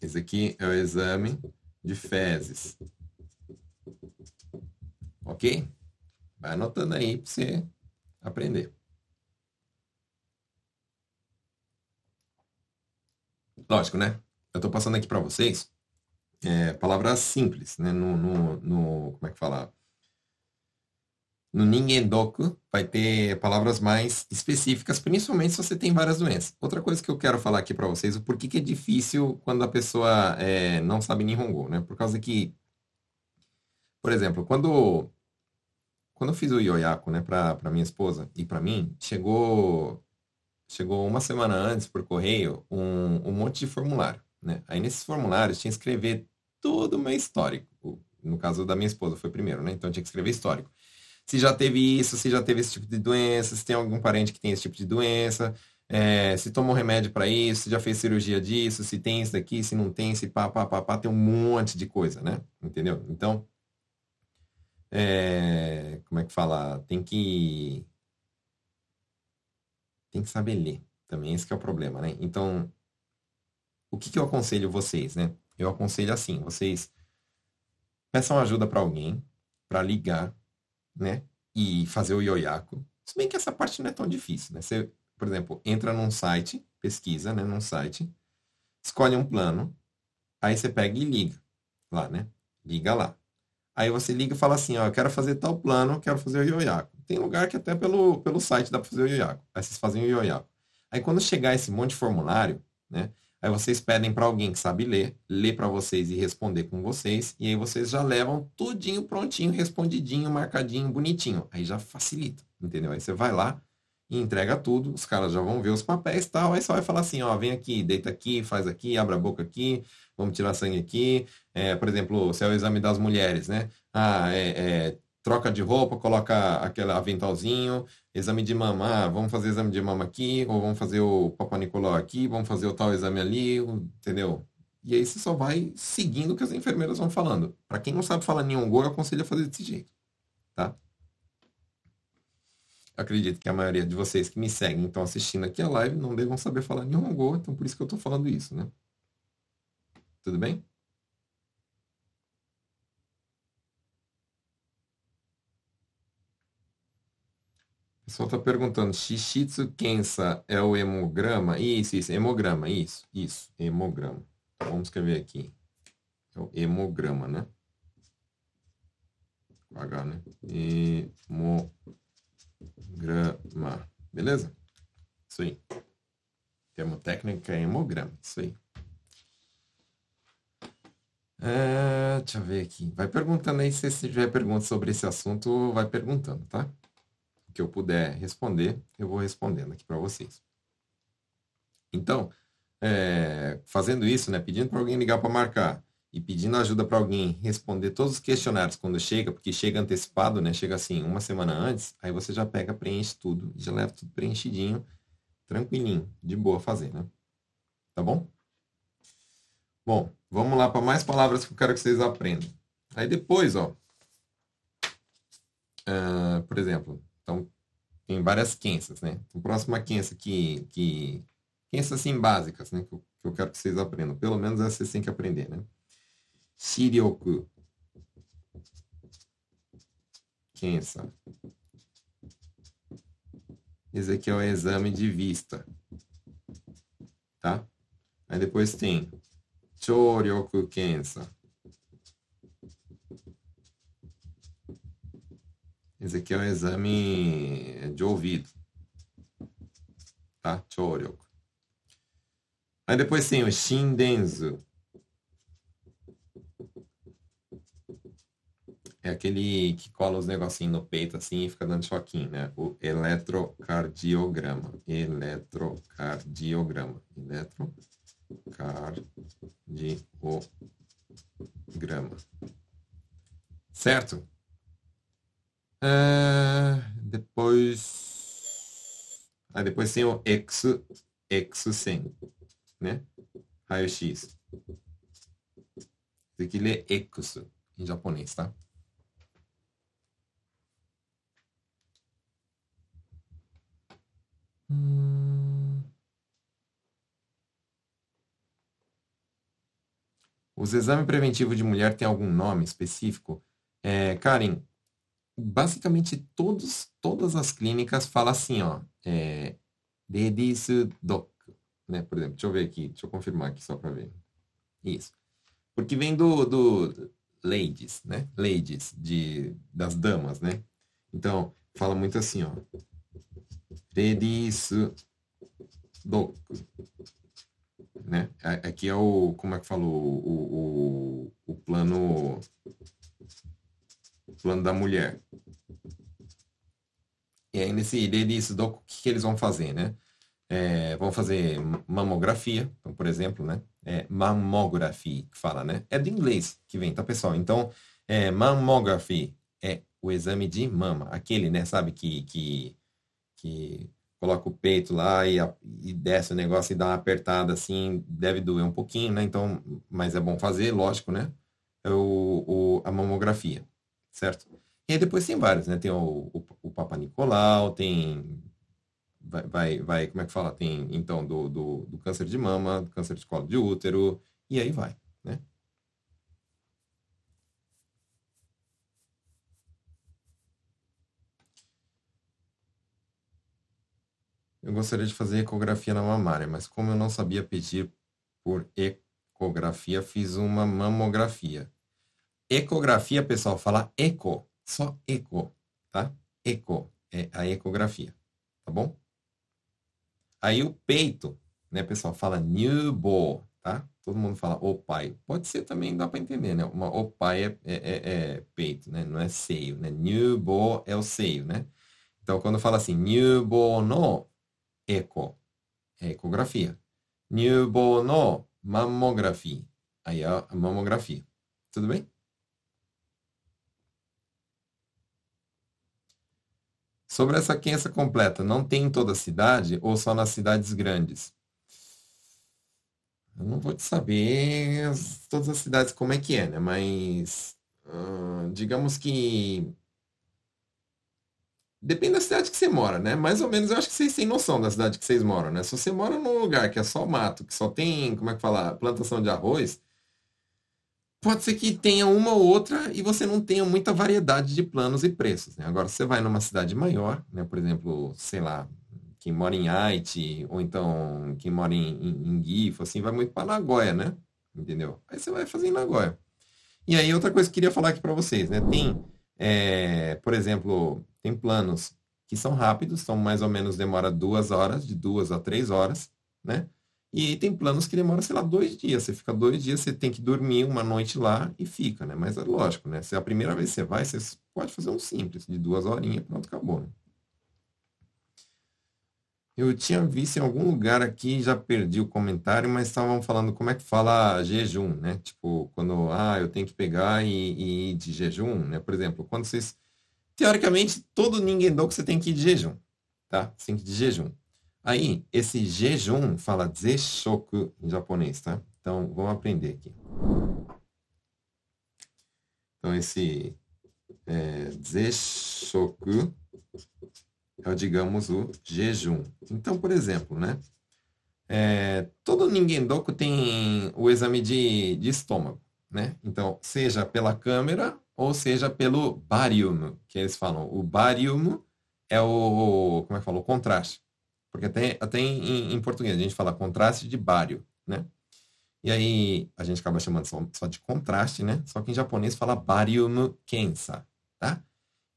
Esse aqui é o exame de fezes. Ok? Vai anotando aí para você aprender. Lógico, né? Eu estou passando aqui para vocês é, palavras simples, né? No, no, no, como é que fala? No Ningendoku vai ter palavras mais específicas, principalmente se você tem várias doenças. Outra coisa que eu quero falar aqui para vocês, o porquê que é difícil quando a pessoa é, não sabe Nihongo, né? Por causa que, por exemplo, quando quando eu fiz o ioiaco, né, para minha esposa e para mim, chegou chegou uma semana antes por correio um, um monte de formulário, né? Aí nesses formulários tinha que escrever todo o meu histórico. No caso da minha esposa foi primeiro, né? Então tinha que escrever histórico. Se já teve isso, se já teve esse tipo de doença, se tem algum parente que tem esse tipo de doença, é, se tomou remédio para isso, se já fez cirurgia disso, se tem isso daqui, se não tem, se pá, pá, pá, pá, tem um monte de coisa, né? Entendeu? Então, é, como é que fala? Tem que tem que saber ler também, esse é o problema, né? Então, o que, que eu aconselho vocês, né? Eu aconselho assim, vocês peçam ajuda para alguém, para ligar, né? E fazer o ioiaco. Se bem que essa parte não é tão difícil, né? Você por exemplo, entra num site, pesquisa, né, num site, escolhe um plano, aí você pega e liga lá, né? Liga lá. Aí você liga e fala assim, ó, eu quero fazer tal plano, quero fazer o ioiaco. Tem lugar que até pelo, pelo site dá para fazer o ioiaco. Aí vocês fazem o ioiaco. Aí quando chegar esse monte de formulário, né? Aí vocês pedem para alguém que sabe ler, ler para vocês e responder com vocês, e aí vocês já levam tudinho prontinho, respondidinho, marcadinho, bonitinho. Aí já facilita, entendeu? Aí você vai lá e entrega tudo, os caras já vão ver os papéis e tal, aí só vai falar assim, ó, vem aqui, deita aqui, faz aqui, abre a boca aqui, vamos tirar sangue aqui. É, por exemplo, se é o exame das mulheres, né? Ah, é, é troca de roupa, coloca aquele aventalzinho, exame de mama, ah, vamos fazer exame de mama aqui, ou vamos fazer o Papa Nicolau aqui, vamos fazer o tal exame ali, entendeu? E aí você só vai seguindo o que as enfermeiras vão falando. Para quem não sabe falar nenhum gol, eu aconselho a fazer desse jeito, tá? Acredito que a maioria de vocês que me seguem estão assistindo aqui a live não devam saber falar nenhum gol, então por isso que eu estou falando isso, né? Tudo bem? Pessoal está perguntando, Shishitsu Kensa é o hemograma? Isso, isso, hemograma, isso, isso, hemograma. Então, vamos escrever aqui. É o hemograma, né? H, né? Hemograma. Beleza? Isso aí. Termo técnico é hemograma, isso aí. É, deixa eu ver aqui. Vai perguntando aí, se tiver perguntas sobre esse assunto, vai perguntando, tá? Que eu puder responder, eu vou respondendo aqui para vocês. Então, é, fazendo isso, né, pedindo para alguém ligar para marcar e pedindo ajuda para alguém responder todos os questionários quando chega, porque chega antecipado, né, chega assim uma semana antes, aí você já pega, preenche tudo, já leva tudo preenchidinho, tranquilinho, de boa fazer, né? Tá bom? Bom, vamos lá para mais palavras que eu quero que vocês aprendam. Aí depois, ó, uh, por exemplo, então tem várias quências, né? Então, próxima quência que, que quências assim básicas, né? Que eu, que eu, quero que vocês aprendam. Pelo menos essa vocês têm que aprender, né? Shiryoku. Quência. Esse aqui é o exame de vista. Tá? Aí depois tem 聴力 Esse aqui é o exame de ouvido. Tá? Choryoku. Aí depois tem o Shindenzu. É aquele que cola os negocinhos no peito assim e fica dando choquinho, né? O eletrocardiograma. Eletrocardiograma. Eletro cardiograma. Certo? É, depois. Ah, depois tem o X, X100, né? Raio-X. Tem que ler X em japonês, tá? Hum. Os exames preventivos de mulher têm algum nome específico? É, Karen, basicamente todos, todas as clínicas falam assim, ó, é, Ladies Doc, né? Por exemplo, deixa eu ver aqui, deixa eu confirmar aqui só para ver. Isso. Porque vem do, do ladies, né? Ladies, de, das damas, né? Então, fala muito assim, ó. Ladies Doc né? Aqui é o, como é que falou, o, o, o plano, plano da mulher. E aí nesse deles, o que, que eles vão fazer, né? É, vão fazer mamografia, então, por exemplo, né? É mammography que fala, né? É do inglês que vem, tá, pessoal? Então, é, mammography é o exame de mama, aquele, né? Sabe que, que, que coloca o peito lá e, e, desce o negócio e dá uma apertada assim, deve doer um pouquinho, né? Então, mas é bom fazer, lógico, né? É o, o, a mamografia, certo? E aí depois tem vários, né? Tem o, o, o Papa Nicolau, tem. Vai, vai, vai, como é que fala? Tem, então, do, do, do câncer de mama, do câncer de colo de útero, e aí vai, né? Eu gostaria de fazer ecografia na mamária, mas como eu não sabia pedir por ecografia, fiz uma mamografia. Ecografia, pessoal, fala eco, só eco, tá? Eco é a ecografia, tá bom? Aí o peito, né, pessoal, fala newborn, tá? Todo mundo fala o pai. Pode ser também, dá para entender, né? Uma, o pai é, é, é, é, peito, né? Não é seio, né? Newborn é o seio, né? Então, quando fala assim, newborn no eco, é ecografia. Newborn no mamografia. Aí é a mamografia. Tudo bem? Sobre essa quença completa, não tem em toda a cidade ou só nas cidades grandes? Eu não vou te saber todas as cidades como é que é, né? Mas uh, digamos que depende da cidade que você mora, né? Mais ou menos eu acho que vocês têm noção da cidade que vocês moram, né? Se você mora num lugar que é só mato, que só tem, como é que fala, plantação de arroz, pode ser que tenha uma ou outra e você não tenha muita variedade de planos e preços, né? Agora, você vai numa cidade maior, né? Por exemplo, sei lá, quem mora em Haiti, ou então quem mora em, em, em assim, vai muito para Nagoya, né? Entendeu? Aí você vai fazer em Nagoya. E aí, outra coisa que eu queria falar aqui para vocês, né? Tem, é, por exemplo, tem planos que são rápidos, são mais ou menos, demora duas horas, de duas a três horas, né? E tem planos que demoram, sei lá, dois dias. Você fica dois dias, você tem que dormir uma noite lá e fica, né? Mas é lógico, né? Se é a primeira vez que você vai, você pode fazer um simples, de duas horinhas, pronto, acabou, né? Eu tinha visto em algum lugar aqui, já perdi o comentário, mas estavam falando como é que fala jejum, né? Tipo, quando, ah, eu tenho que pegar e, e ir de jejum, né? Por exemplo, quando vocês... Teoricamente, todo ninguém que você tem que ir de jejum, tá? Você tem que ir de jejum. Aí, esse jejum fala zeshoku em japonês, tá? Então, vamos aprender aqui. Então, esse é, zeshoku é, digamos, o jejum. Então, por exemplo, né? É, todo Ningendoku tem o exame de, de estômago, né? Então, seja pela câmera ou seja pelo barium, que eles falam. O barium é o, como é que fala? O contraste. Porque até, até em, em português a gente fala contraste de bário, né? E aí a gente acaba chamando só, só de contraste, né? Só que em japonês fala barium kensa, tá?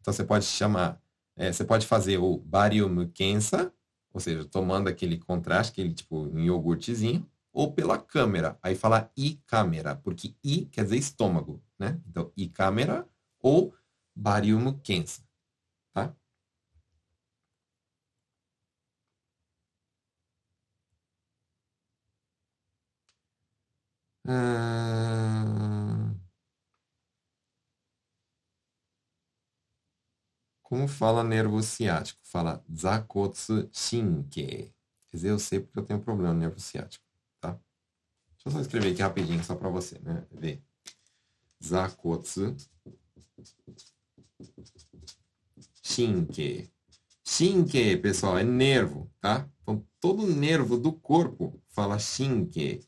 Então você pode chamar é, você pode fazer o barium kensa, ou seja, tomando aquele contraste, aquele tipo um iogurtezinho, ou pela câmera. Aí fala i câmera, porque i quer dizer estômago, né? Então, i câmera ou barium kensa, tá? Ah... Como fala nervo ciático? Fala Zakotsu Shinke. Quer dizer, eu sei porque eu tenho problema no nervo ciático, tá? Deixa eu só escrever aqui rapidinho, só para você, né? Ver. Zakotsu Shinke. Shinke, pessoal, é nervo, tá? Então, todo nervo do corpo fala Shinke.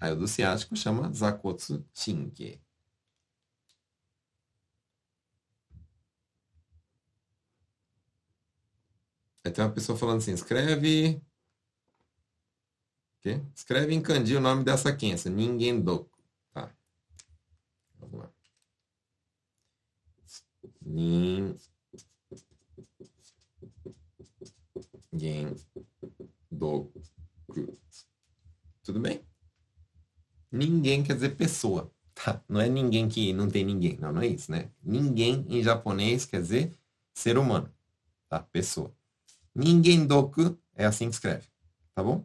Aí o do ciático chama Zakotsu Shinke. Aí tem uma pessoa falando assim, escreve... Escreve em kanji o nome dessa quença, Ningendoku. Tá. Vamos lá. Ningendoku. Tudo bem? Ninguém quer dizer pessoa. Tá? Não é ninguém que não tem ninguém. Não, não é isso, né? Ninguém em japonês quer dizer ser humano. Tá? Pessoa. Ninguém doku é assim que escreve, tá bom?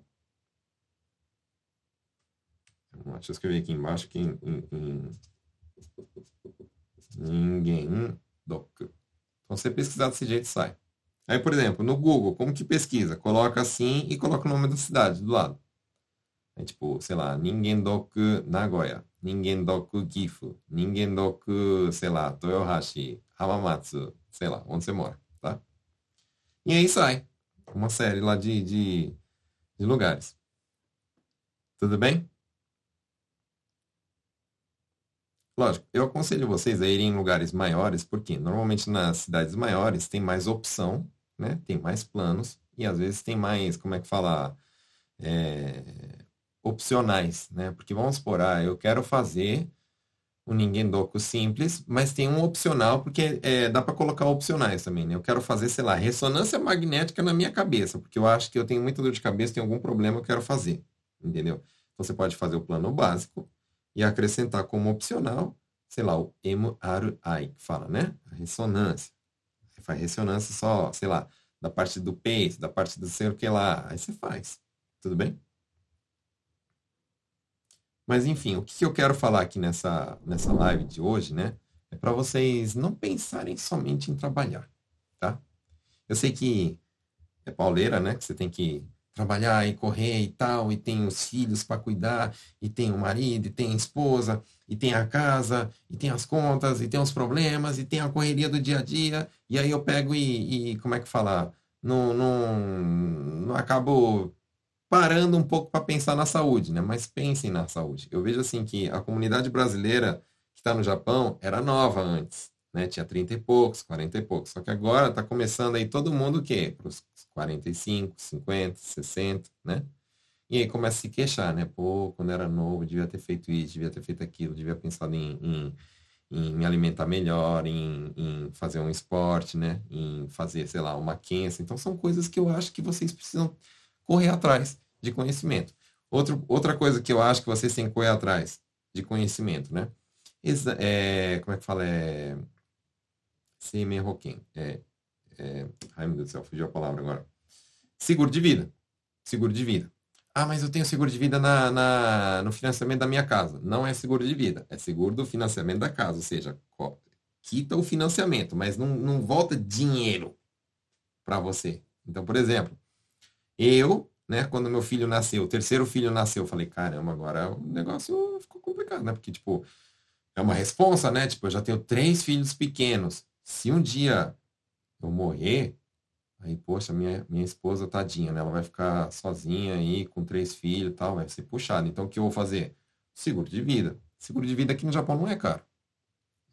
Deixa eu escrever aqui embaixo aqui em, em, em Ninguém doku. Então, você pesquisar desse jeito, sai. Aí, por exemplo, no Google, como que pesquisa? Coloca assim e coloca o nome da cidade do lado. É tipo, sei lá, Ningendoku Nagoya, Ningendoku Gifu, Ningendoku, sei lá, Toyohashi, Hamamatsu, sei lá, onde você mora, tá? E aí sai uma série lá de, de, de lugares. Tudo bem? Lógico, eu aconselho vocês a irem em lugares maiores, porque normalmente nas cidades maiores tem mais opção né? Tem mais planos e às vezes tem mais, como é que fala? É, opcionais, né? Porque vamos supor, ah, eu quero fazer o Ninguém Doku simples, mas tem um opcional, porque é, dá para colocar opcionais também, né? Eu quero fazer, sei lá, ressonância magnética na minha cabeça, porque eu acho que eu tenho muita dor de cabeça, tem algum problema, eu quero fazer, entendeu? Então, você pode fazer o plano básico e acrescentar como opcional, sei lá, o MRI, que fala, né? A ressonância. Você faz ressonância só, sei lá, da parte do peito, da parte do sei o que lá, aí você faz. Tudo bem? Mas enfim, o que eu quero falar aqui nessa, nessa live de hoje, né? É para vocês não pensarem somente em trabalhar, tá? Eu sei que é pauleira, né? Que você tem que trabalhar e correr e tal, e tem os filhos para cuidar, e tem o marido, e tem a esposa, e tem a casa, e tem as contas, e tem os problemas, e tem a correria do dia a dia, e aí eu pego e, e como é que fala? Não, não, não acabo parando um pouco para pensar na saúde, né? Mas pensem na saúde. Eu vejo assim que a comunidade brasileira que está no Japão era nova antes, né? Tinha 30 e poucos, 40 e poucos. Só que agora está começando aí todo mundo o quê? Para os 45, 50, 60, né? E aí começa a se queixar, né? Pô, quando era novo, devia ter feito isso, devia ter feito aquilo, devia pensado em, em, em me alimentar melhor, em, em, fazer um esporte, né? Em fazer, sei lá, uma quença. Então são coisas que eu acho que vocês precisam correr atrás de conhecimento. Outro, outra coisa que eu acho que vocês têm que correr atrás de conhecimento, né? É, como é que fala? É, CME Roquem. É, é, ai, meu Deus do céu, fugiu a palavra agora. Seguro de vida. Seguro de vida. Ah, mas eu tenho seguro de vida na, na, no financiamento da minha casa. Não é seguro de vida, é seguro do financiamento da casa. Ou seja, quita o financiamento, mas não, não volta dinheiro para você. Então, por exemplo, eu né? Quando meu filho nasceu, o terceiro filho nasceu, eu falei, caramba, agora o negócio ficou complicado, né? Porque, tipo, é uma responsa, né? Tipo, eu já tenho três filhos pequenos. Se um dia eu morrer, aí, poxa, minha, minha esposa, tadinha, né? Ela vai ficar sozinha aí, com três filhos e tal, vai ser puxado. Então, o que eu vou fazer? Seguro de vida. Seguro de vida aqui no Japão não é caro.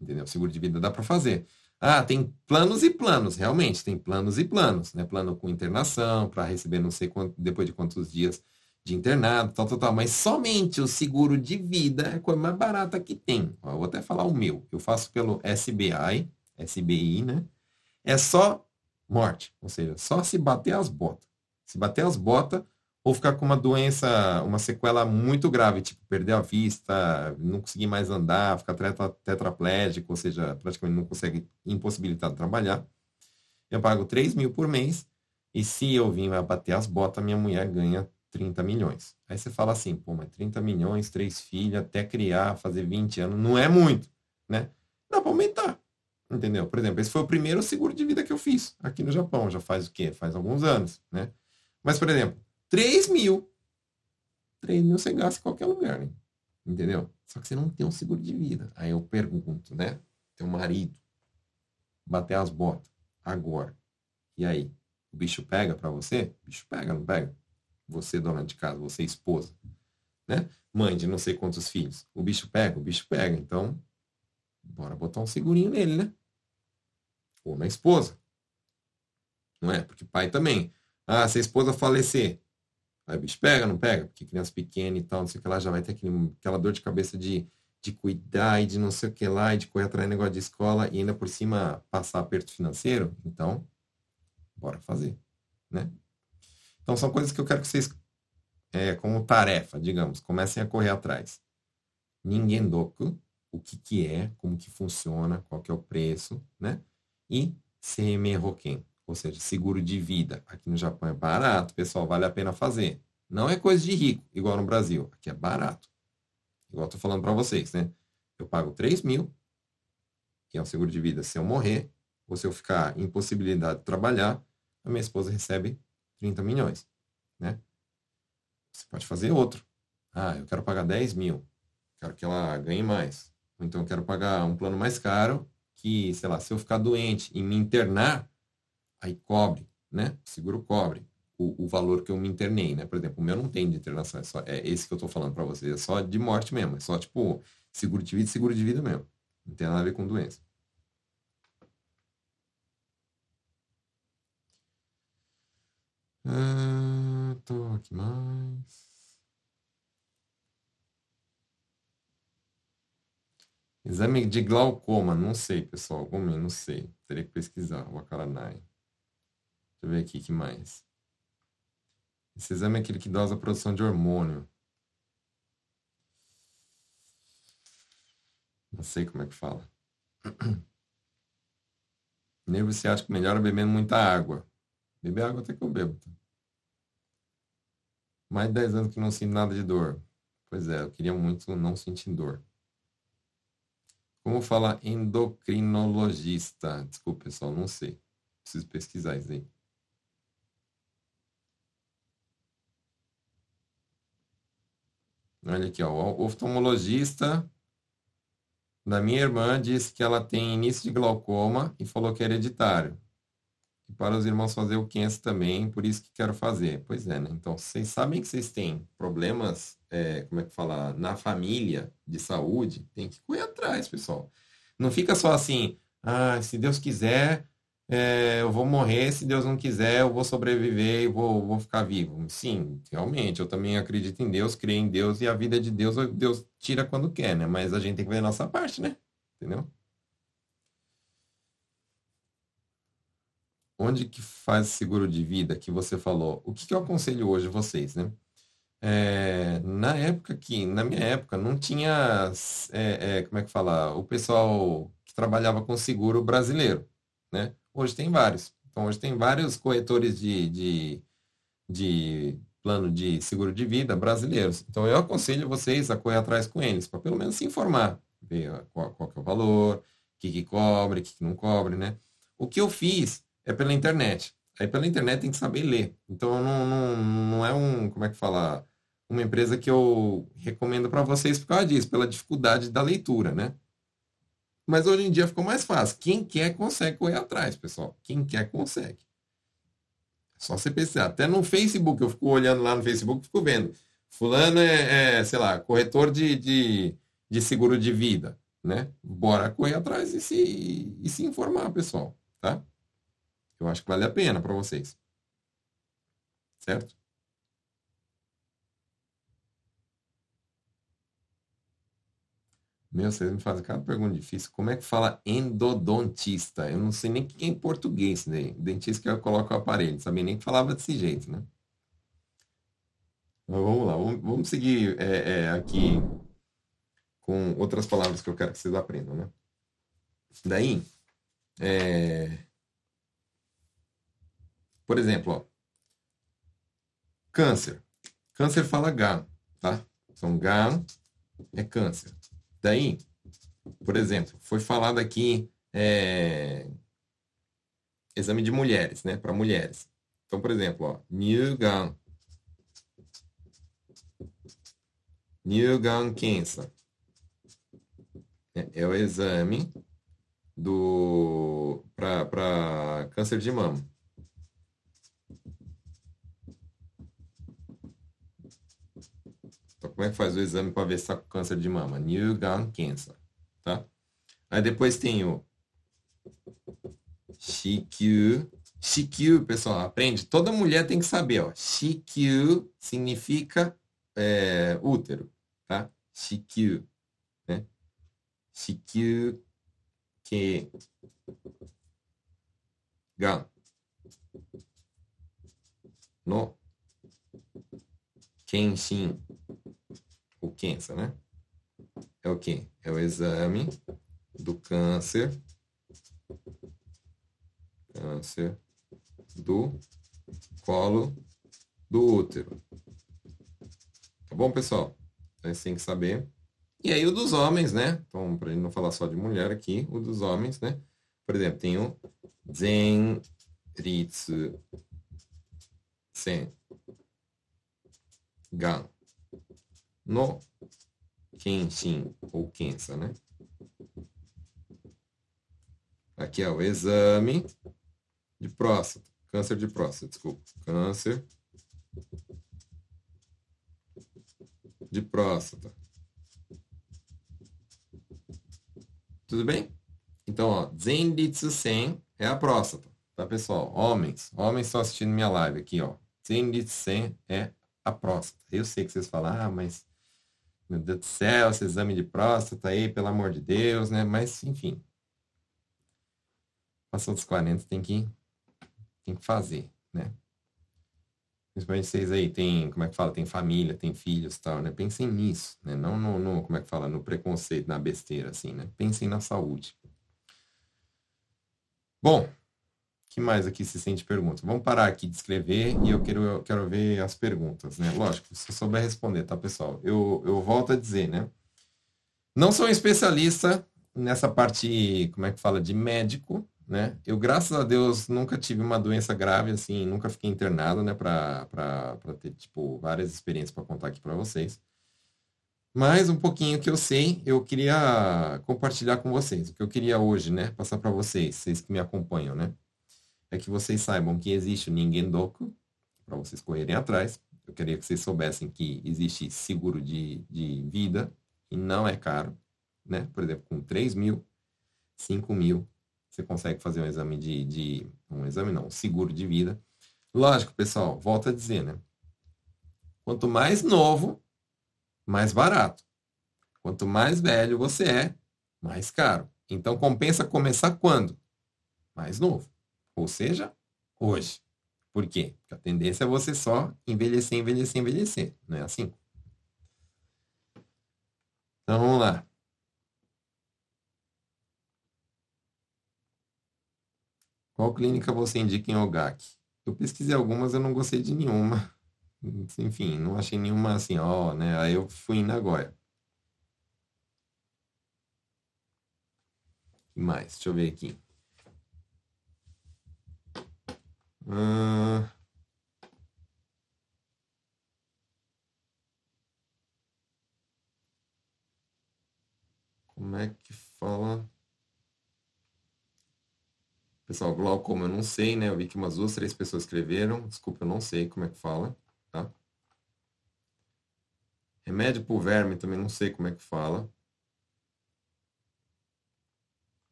Entendeu? Seguro de vida dá para fazer. Ah, tem planos e planos, realmente, tem planos e planos, né? Plano com internação, para receber não sei quanto, depois de quantos dias de internado, tal, tal, tal. Mas somente o seguro de vida é a coisa mais barata que tem. Eu vou até falar o meu, eu faço pelo SBI, SBI, né? É só morte, ou seja, só se bater as botas. Se bater as botas, ou ficar com uma doença, uma sequela muito grave, tipo perder a vista, não conseguir mais andar, ficar tetra, tetraplégico, ou seja, praticamente não consegue impossibilitado de trabalhar. Eu pago 3 mil por mês e se eu vim bater as botas, minha mulher ganha 30 milhões. Aí você fala assim, pô, mas 30 milhões, três filhos, até criar, fazer 20 anos, não é muito, né? Dá para aumentar, entendeu? Por exemplo, esse foi o primeiro seguro de vida que eu fiz aqui no Japão, já faz o quê? Faz alguns anos, né? Mas, por exemplo, 3 mil. 3 mil você gasta em qualquer lugar, né? Entendeu? Só que você não tem um seguro de vida. Aí eu pergunto, né? Teu marido bater as botas agora. E aí? O bicho pega para você? O bicho pega, não pega? Você, dona de casa, você, esposa. Né? Mãe de não sei quantos filhos. O bicho pega? O bicho pega. Então, bora botar um segurinho nele, né? Ou na esposa. Não é? Porque pai também. Ah, se a esposa falecer, Aí o bicho pega, não pega? Porque criança pequena e tal, não sei o que lá, já vai ter aquele, aquela dor de cabeça de, de cuidar e de não sei o que lá, e de correr atrás negócio de escola e ainda por cima passar aperto financeiro. Então, bora fazer, né? Então, são coisas que eu quero que vocês, é, como tarefa, digamos, comecem a correr atrás. Ninguém doku, o que que é, como que funciona, qual que é o preço, né? E CM Roken, ou seja, seguro de vida. Aqui no Japão é barato, pessoal, vale a pena fazer. Não é coisa de rico, igual no Brasil. Aqui é barato. Igual tô falando para vocês, né? Eu pago 3 mil, que é um seguro de vida se eu morrer, ou se eu ficar impossibilidade de trabalhar, a minha esposa recebe 30 milhões, né? Você pode fazer outro. Ah, eu quero pagar 10 mil. Quero que ela ganhe mais. Então eu quero pagar um plano mais caro, que, sei lá, se eu ficar doente e me internar, aí cobre, né? O seguro cobre o, o, valor que eu me internei, né? Por exemplo, o meu não tem de internação, é, só, é esse que eu estou falando para vocês, é só de morte mesmo, é só tipo seguro de vida seguro de vida mesmo. Não tem nada a ver com doença. Ah, tô aqui mais. Exame de glaucoma, não sei, pessoal. Como não sei. Teria que pesquisar. Wakaranai. Deixa eu ver aqui, que mais? Esse exame é aquele que dosa a produção de hormônio. Não sei como é que fala. Nervo ciático melhora bebendo muita água. Beber água até que eu bebo. Tá? Mais de 10 anos que não sinto nada de dor. Pois é, eu queria muito não sentir dor. Como fala endocrinologista? Desculpa, pessoal, não sei. Preciso pesquisar isso aí. Olha aqui, ó, o oftalmologista da minha irmã disse que ela tem início de glaucoma e falou que é hereditário. E para os irmãos fazer o câncer também, por isso que quero fazer. Pois é, né? Então, vocês sabem que vocês têm problemas, é, como é que fala, na família de saúde, tem que correr atrás, pessoal. Não fica só assim, ah, se Deus quiser, é, eu vou morrer, se Deus não quiser, eu vou sobreviver e vou, vou ficar vivo. Sim, realmente, eu também acredito em Deus, creio em Deus e a vida de Deus, Deus tira quando quer, né? Mas a gente tem que ver a nossa parte, né? Entendeu? Onde que faz seguro de vida que você falou? O que, que eu aconselho hoje vocês, né? É, na época que, na minha época, não tinha, é, é, como é que fala, o pessoal que trabalhava com seguro brasileiro, né? Hoje tem vários. Então, hoje tem vários corretores de, de, de plano de seguro de vida brasileiros. Então, eu aconselho vocês a correr atrás com eles, para pelo menos se informar, ver qual, qual é o valor, o que, que cobre, o que, que não cobre, né? O que eu fiz é pela internet. Aí pela internet tem que saber ler. Então não, não, não é um, como é que fala, uma empresa que eu recomendo para vocês por causa disso, pela dificuldade da leitura, né? Mas hoje em dia ficou mais fácil. Quem quer consegue correr atrás, pessoal. Quem quer consegue. Só você pensar. Até no Facebook, eu fico olhando lá no Facebook, fico vendo. Fulano é, é sei lá, corretor de, de, de, seguro de vida, né? Bora correr atrás e se, e se informar, pessoal, tá? Eu acho que vale a pena para vocês. Certo? Meu, vocês me fazem cada pergunta difícil. Como é que fala endodontista? Eu não sei nem que é em português, né? Dentista que eu coloco o aparelho. Não sabia nem que falava desse jeito, né? Mas vamos lá, vamos, vamos seguir é, é, aqui com outras palavras que eu quero que vocês aprendam, né? Daí, é... por exemplo, ó, câncer. Câncer fala GAN, tá? Então, GAN é câncer. Daí, por exemplo, foi falado aqui é, exame de mulheres, né? Para mulheres. Então, por exemplo, ó, Newgan. Newgan Kensa. É, é o exame do para câncer de mama. Como é que faz o exame para ver se está com câncer de mama? New Gun Cancer, tá? Aí depois tem o Shikyu. Shikyu, pessoal, aprende. Toda mulher tem que saber, ó. Shikyu significa é, útero, tá? Shikyu, né? Shikyu que gan no kenshin o câncer, né? É o quê? É o exame do câncer, câncer do colo do útero. Tá bom, pessoal? Então, tem que saber. E aí o dos homens, né? Então, para não falar só de mulher aqui, o dos homens, né? Por exemplo, tem o Zenritsu Sen Gan no Kenshin ou Kensa, né? Aqui é o exame de próstata, câncer de próstata, desculpa, câncer de próstata. Tudo bem? Então, ó, Zenritsu Sen é a próstata, tá, pessoal? Homens, homens estão assistindo minha live aqui, ó. Sen é a próstata. Eu sei que vocês falam, ah, mas meu Deus do céu, esse exame de próstata aí, pelo amor de Deus, né? Mas, enfim. Passou dos 40, tem que, tem que fazer, né? Principalmente vocês aí, tem, como é que fala, tem família, tem filhos e tal, né? Pensem nisso, né? Não no, no, como é que fala, no preconceito, na besteira, assim, né? Pensem na saúde. Bom, que mais aqui se sente pergunta? Vamos parar aqui de escrever e eu quero, eu quero ver as perguntas, né? Lógico, se eu souber responder, tá, pessoal? Eu, eu volto a dizer, né? Não sou um especialista nessa parte, como é que fala, de médico, né? Eu, graças a Deus, nunca tive uma doença grave, assim, nunca fiquei internado, né, para ter, tipo, várias experiências para contar aqui para vocês. Mas um pouquinho que eu sei, eu queria compartilhar com vocês. O que eu queria hoje, né, passar para vocês, vocês que me acompanham, né? É que vocês saibam que existe o Ningendoku, para vocês correrem atrás. Eu queria que vocês soubessem que existe seguro de, de vida e não é caro. Né? Por exemplo, com 3 mil, 5 mil, você consegue fazer um exame de, de. Um exame não, um seguro de vida. Lógico, pessoal, volto a dizer, né? Quanto mais novo, mais barato. Quanto mais velho você é, mais caro. Então compensa começar quando? Mais novo. Ou seja, hoje. Por quê? Porque a tendência é você só envelhecer, envelhecer, envelhecer. Não é assim? Então vamos lá. Qual clínica você indica em OGAC? Eu pesquisei algumas, eu não gostei de nenhuma. Enfim, não achei nenhuma assim, ó, né? Aí eu fui em Nagoya. que mais? Deixa eu ver aqui. Hum... Como é que fala? Pessoal, glaucoma eu não sei, né? Eu vi que umas duas, três pessoas escreveram. Desculpa, eu não sei como é que fala, tá? Remédio por verme também não sei como é que fala.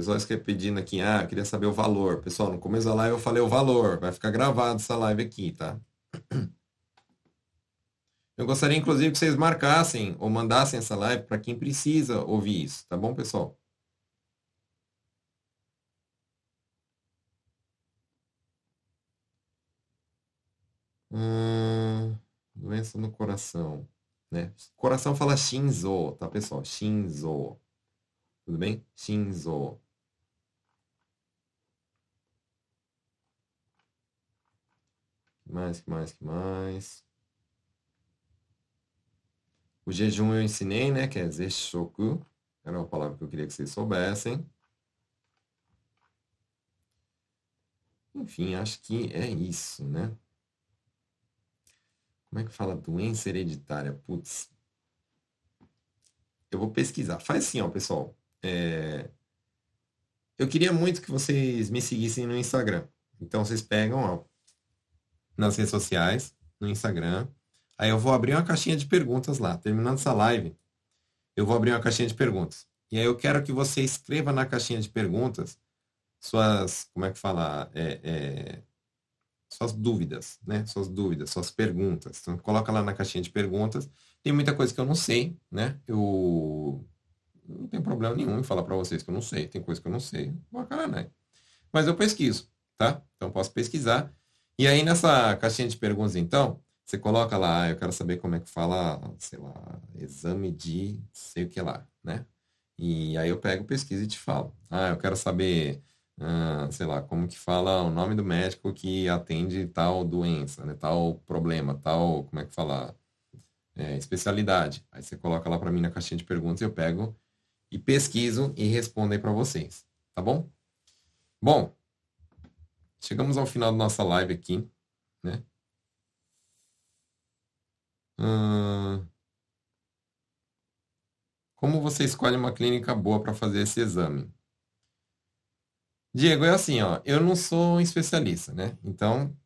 Pessoal está pedindo aqui, ah, queria saber o valor. Pessoal, no começo da live eu falei o valor, vai ficar gravado essa live aqui, tá? Eu gostaria, inclusive, que vocês marcassem ou mandassem essa live para quem precisa ouvir isso, tá bom, pessoal? Hum, doença no coração, né? Coração fala Shinzo, tá, pessoal? Shinzo. Tudo bem? Shinzo. Mais, que mais, que mais? O jejum eu ensinei, né? Que é zeshoku. Era uma palavra que eu queria que vocês soubessem. Enfim, acho que é isso, né? Como é que fala doença hereditária? Putz. Eu vou pesquisar. Faz assim, ó, pessoal. É... Eu queria muito que vocês me seguissem no Instagram. Então vocês pegam ó, nas redes sociais, no Instagram. Aí eu vou abrir uma caixinha de perguntas lá. Terminando essa live, eu vou abrir uma caixinha de perguntas. E aí eu quero que você escreva na caixinha de perguntas suas, como é que fala, é, é, suas dúvidas, né? Suas dúvidas, suas perguntas. Então coloca lá na caixinha de perguntas. Tem muita coisa que eu não sei, né? Eu não tem problema nenhum em falar para vocês que eu não sei. Tem coisa que eu não sei. Bacana, Mas eu pesquiso, tá? Então posso pesquisar. E aí nessa caixinha de perguntas, então, você coloca lá, ah, eu quero saber como é que fala, sei lá, exame de sei o que lá, né? E aí eu pego, pesquisa e te falo. Ah, eu quero saber, ah, sei lá, como que fala o nome do médico que atende tal doença, né? Tal problema, tal, como é que fala? É, especialidade. Aí você coloca lá para mim na caixinha de perguntas e eu pego e pesquiso e respondo aí para vocês, tá bom? Bom, chegamos ao final da nossa live aqui, né? Hum... Como você escolhe uma clínica boa para fazer esse exame? Diego, é assim, ó, eu não sou um especialista, né? Então,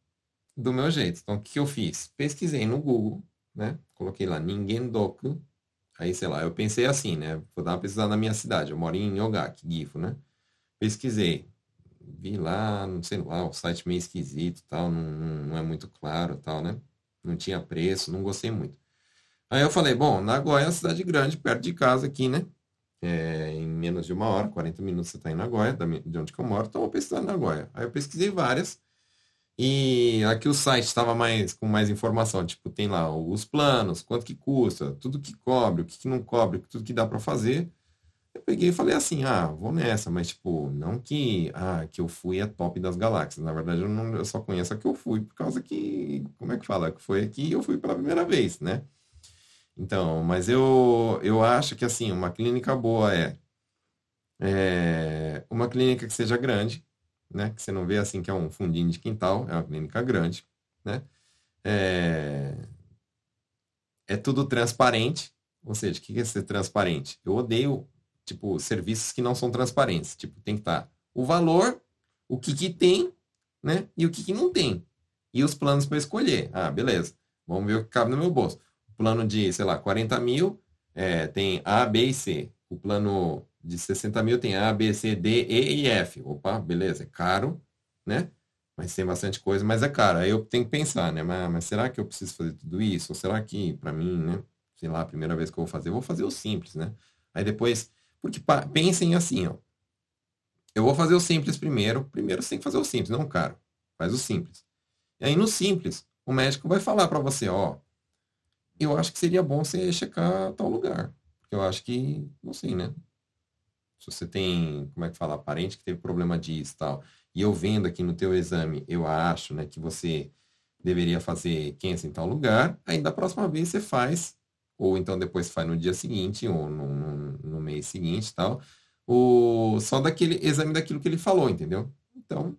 do meu jeito. Então, o que eu fiz? Pesquisei no Google, né? Coloquei lá Ningendoku, Aí, sei lá, eu pensei assim, né? Vou dar uma pesquisada na minha cidade. Eu moro em Ogaki, Gifo, né? Pesquisei vi lá, não sei lá, o site meio esquisito tal, não, não é muito claro tal, né? Não tinha preço, não gostei muito. Aí eu falei, bom, Nagoya é uma cidade grande, perto de casa aqui, né? É, em menos de uma hora, 40 minutos você está em Nagoya, de onde eu moro, então eu vou pesquisar Nagoya. Aí eu pesquisei várias, e aqui o site estava mais com mais informação, tipo, tem lá os planos, quanto que custa, tudo que cobre, o que, que não cobre, tudo que dá para fazer. Eu peguei e falei assim, ah, vou nessa, mas tipo, não que, ah, que eu fui a top das galáxias. Na verdade, eu, não, eu só conheço a que eu fui por causa que, como é que fala? Que foi aqui eu fui pela primeira vez, né? Então, mas eu, eu acho que assim, uma clínica boa é, é uma clínica que seja grande, né? Que você não vê assim que é um fundinho de quintal, é uma clínica grande, né? É, é tudo transparente, ou seja, o que é ser transparente? Eu odeio, tipo, serviços que não são transparentes. Tipo, tem que estar o valor, o que que tem, né? E o que que não tem. E os planos para escolher. Ah, beleza. Vamos ver o que cabe no meu bolso. O plano de, sei lá, 40 mil é, tem A, B e C. O plano de 60 mil tem A, B, C, D, E e F. Opa, beleza, é caro, né? Mas tem bastante coisa, mas é caro. Aí eu tenho que pensar, né? Mas, mas será que eu preciso fazer tudo isso? Ou será que, para mim, né? Sei lá, a primeira vez que eu vou fazer, eu vou fazer o simples, né? Aí depois, porque pensem assim, ó. Eu vou fazer o simples primeiro. Primeiro você tem que fazer o simples, não caro. Faz o simples. E aí no simples, o médico vai falar para você, ó, eu acho que seria bom você checar tal lugar. Porque eu acho que, não sei, né? se você tem, como é que fala, parente que teve problema disso e tal, e eu vendo aqui no teu exame, eu acho, né, que você deveria fazer câncer em tal lugar, aí da próxima vez você faz, ou então depois faz no dia seguinte, ou no mês seguinte e tal, o, só daquele exame daquilo que ele falou, entendeu? Então,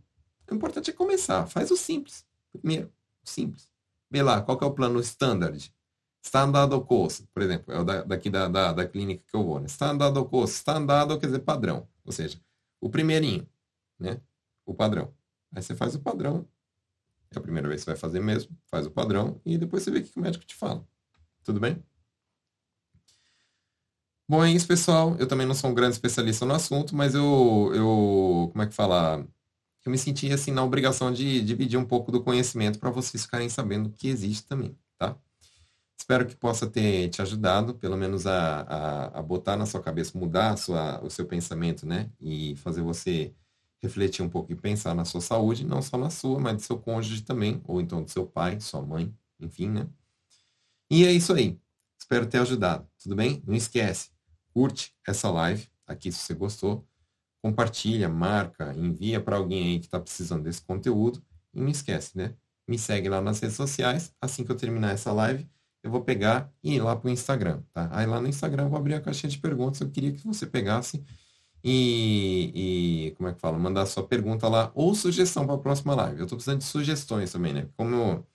o importante é começar. Faz o simples. Primeiro, simples. Vê lá, qual é o plano standard? Standard course, por exemplo, é o da, daqui da, da, da, clínica que eu vou. Né? Standard course, standard quer dizer padrão. Ou seja, o primeirinho, né? O padrão. Aí você faz o padrão. É a primeira vez que você vai fazer mesmo. Faz o padrão e depois você vê o que o médico te fala. Tudo bem? Bom, é isso, pessoal. Eu também não sou um grande especialista no assunto, mas eu, eu como é que fala? Eu me senti assim na obrigação de dividir um pouco do conhecimento para vocês ficarem sabendo que existe também, tá? Espero que possa ter te ajudado, pelo menos a, a, a botar na sua cabeça, mudar sua, o seu pensamento, né? E fazer você refletir um pouco e pensar na sua saúde, não só na sua, mas do seu cônjuge também, ou então do seu pai, sua mãe, enfim, né? E é isso aí. Espero ter ajudado, tudo bem? Não esquece, curte essa live aqui se você gostou, compartilha, marca, envia para alguém aí que está precisando desse conteúdo e não esquece, né? Me segue lá nas redes sociais, assim que eu terminar essa live, eu vou pegar e ir lá para o Instagram, tá? Aí lá no Instagram eu vou abrir a caixinha de perguntas, eu queria que você pegasse e, e como é que fala? Mandar sua pergunta lá ou sugestão para a próxima live. Eu estou precisando de sugestões também, né? Como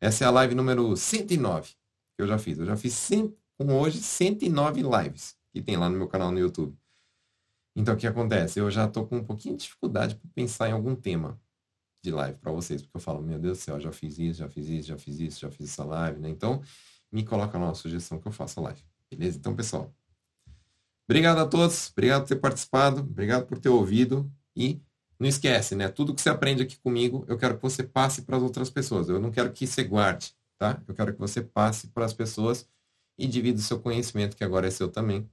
essa é a live número 109 que eu já fiz. Eu já fiz 100, com hoje 109 lives que tem lá no meu canal no YouTube. Então, o que acontece? Eu já estou com um pouquinho de dificuldade para pensar em algum tema de live para vocês, porque eu falo, meu Deus do céu, já fiz isso, já fiz isso, já fiz isso, já fiz essa live, né? Então, me coloca lá uma sugestão que eu faça live. Beleza? Então, pessoal, obrigado a todos, obrigado por ter participado, obrigado por ter ouvido e não esquece, né? Tudo que você aprende aqui comigo, eu quero que você passe para as outras pessoas. Eu não quero que você guarde, tá? Eu quero que você passe para as pessoas e divida o seu conhecimento, que agora é seu também,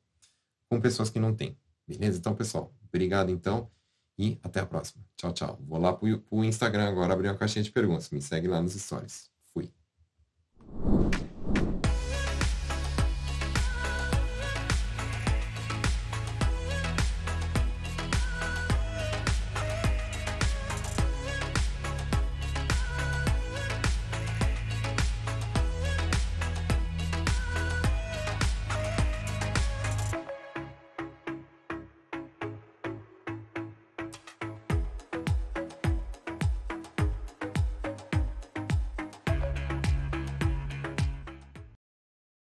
com pessoas que não têm. Beleza? Então, pessoal, obrigado então e até a próxima. Tchau, tchau. Vou lá pro, pro Instagram agora abrir uma caixinha de perguntas. Me segue lá nos stories. Fui.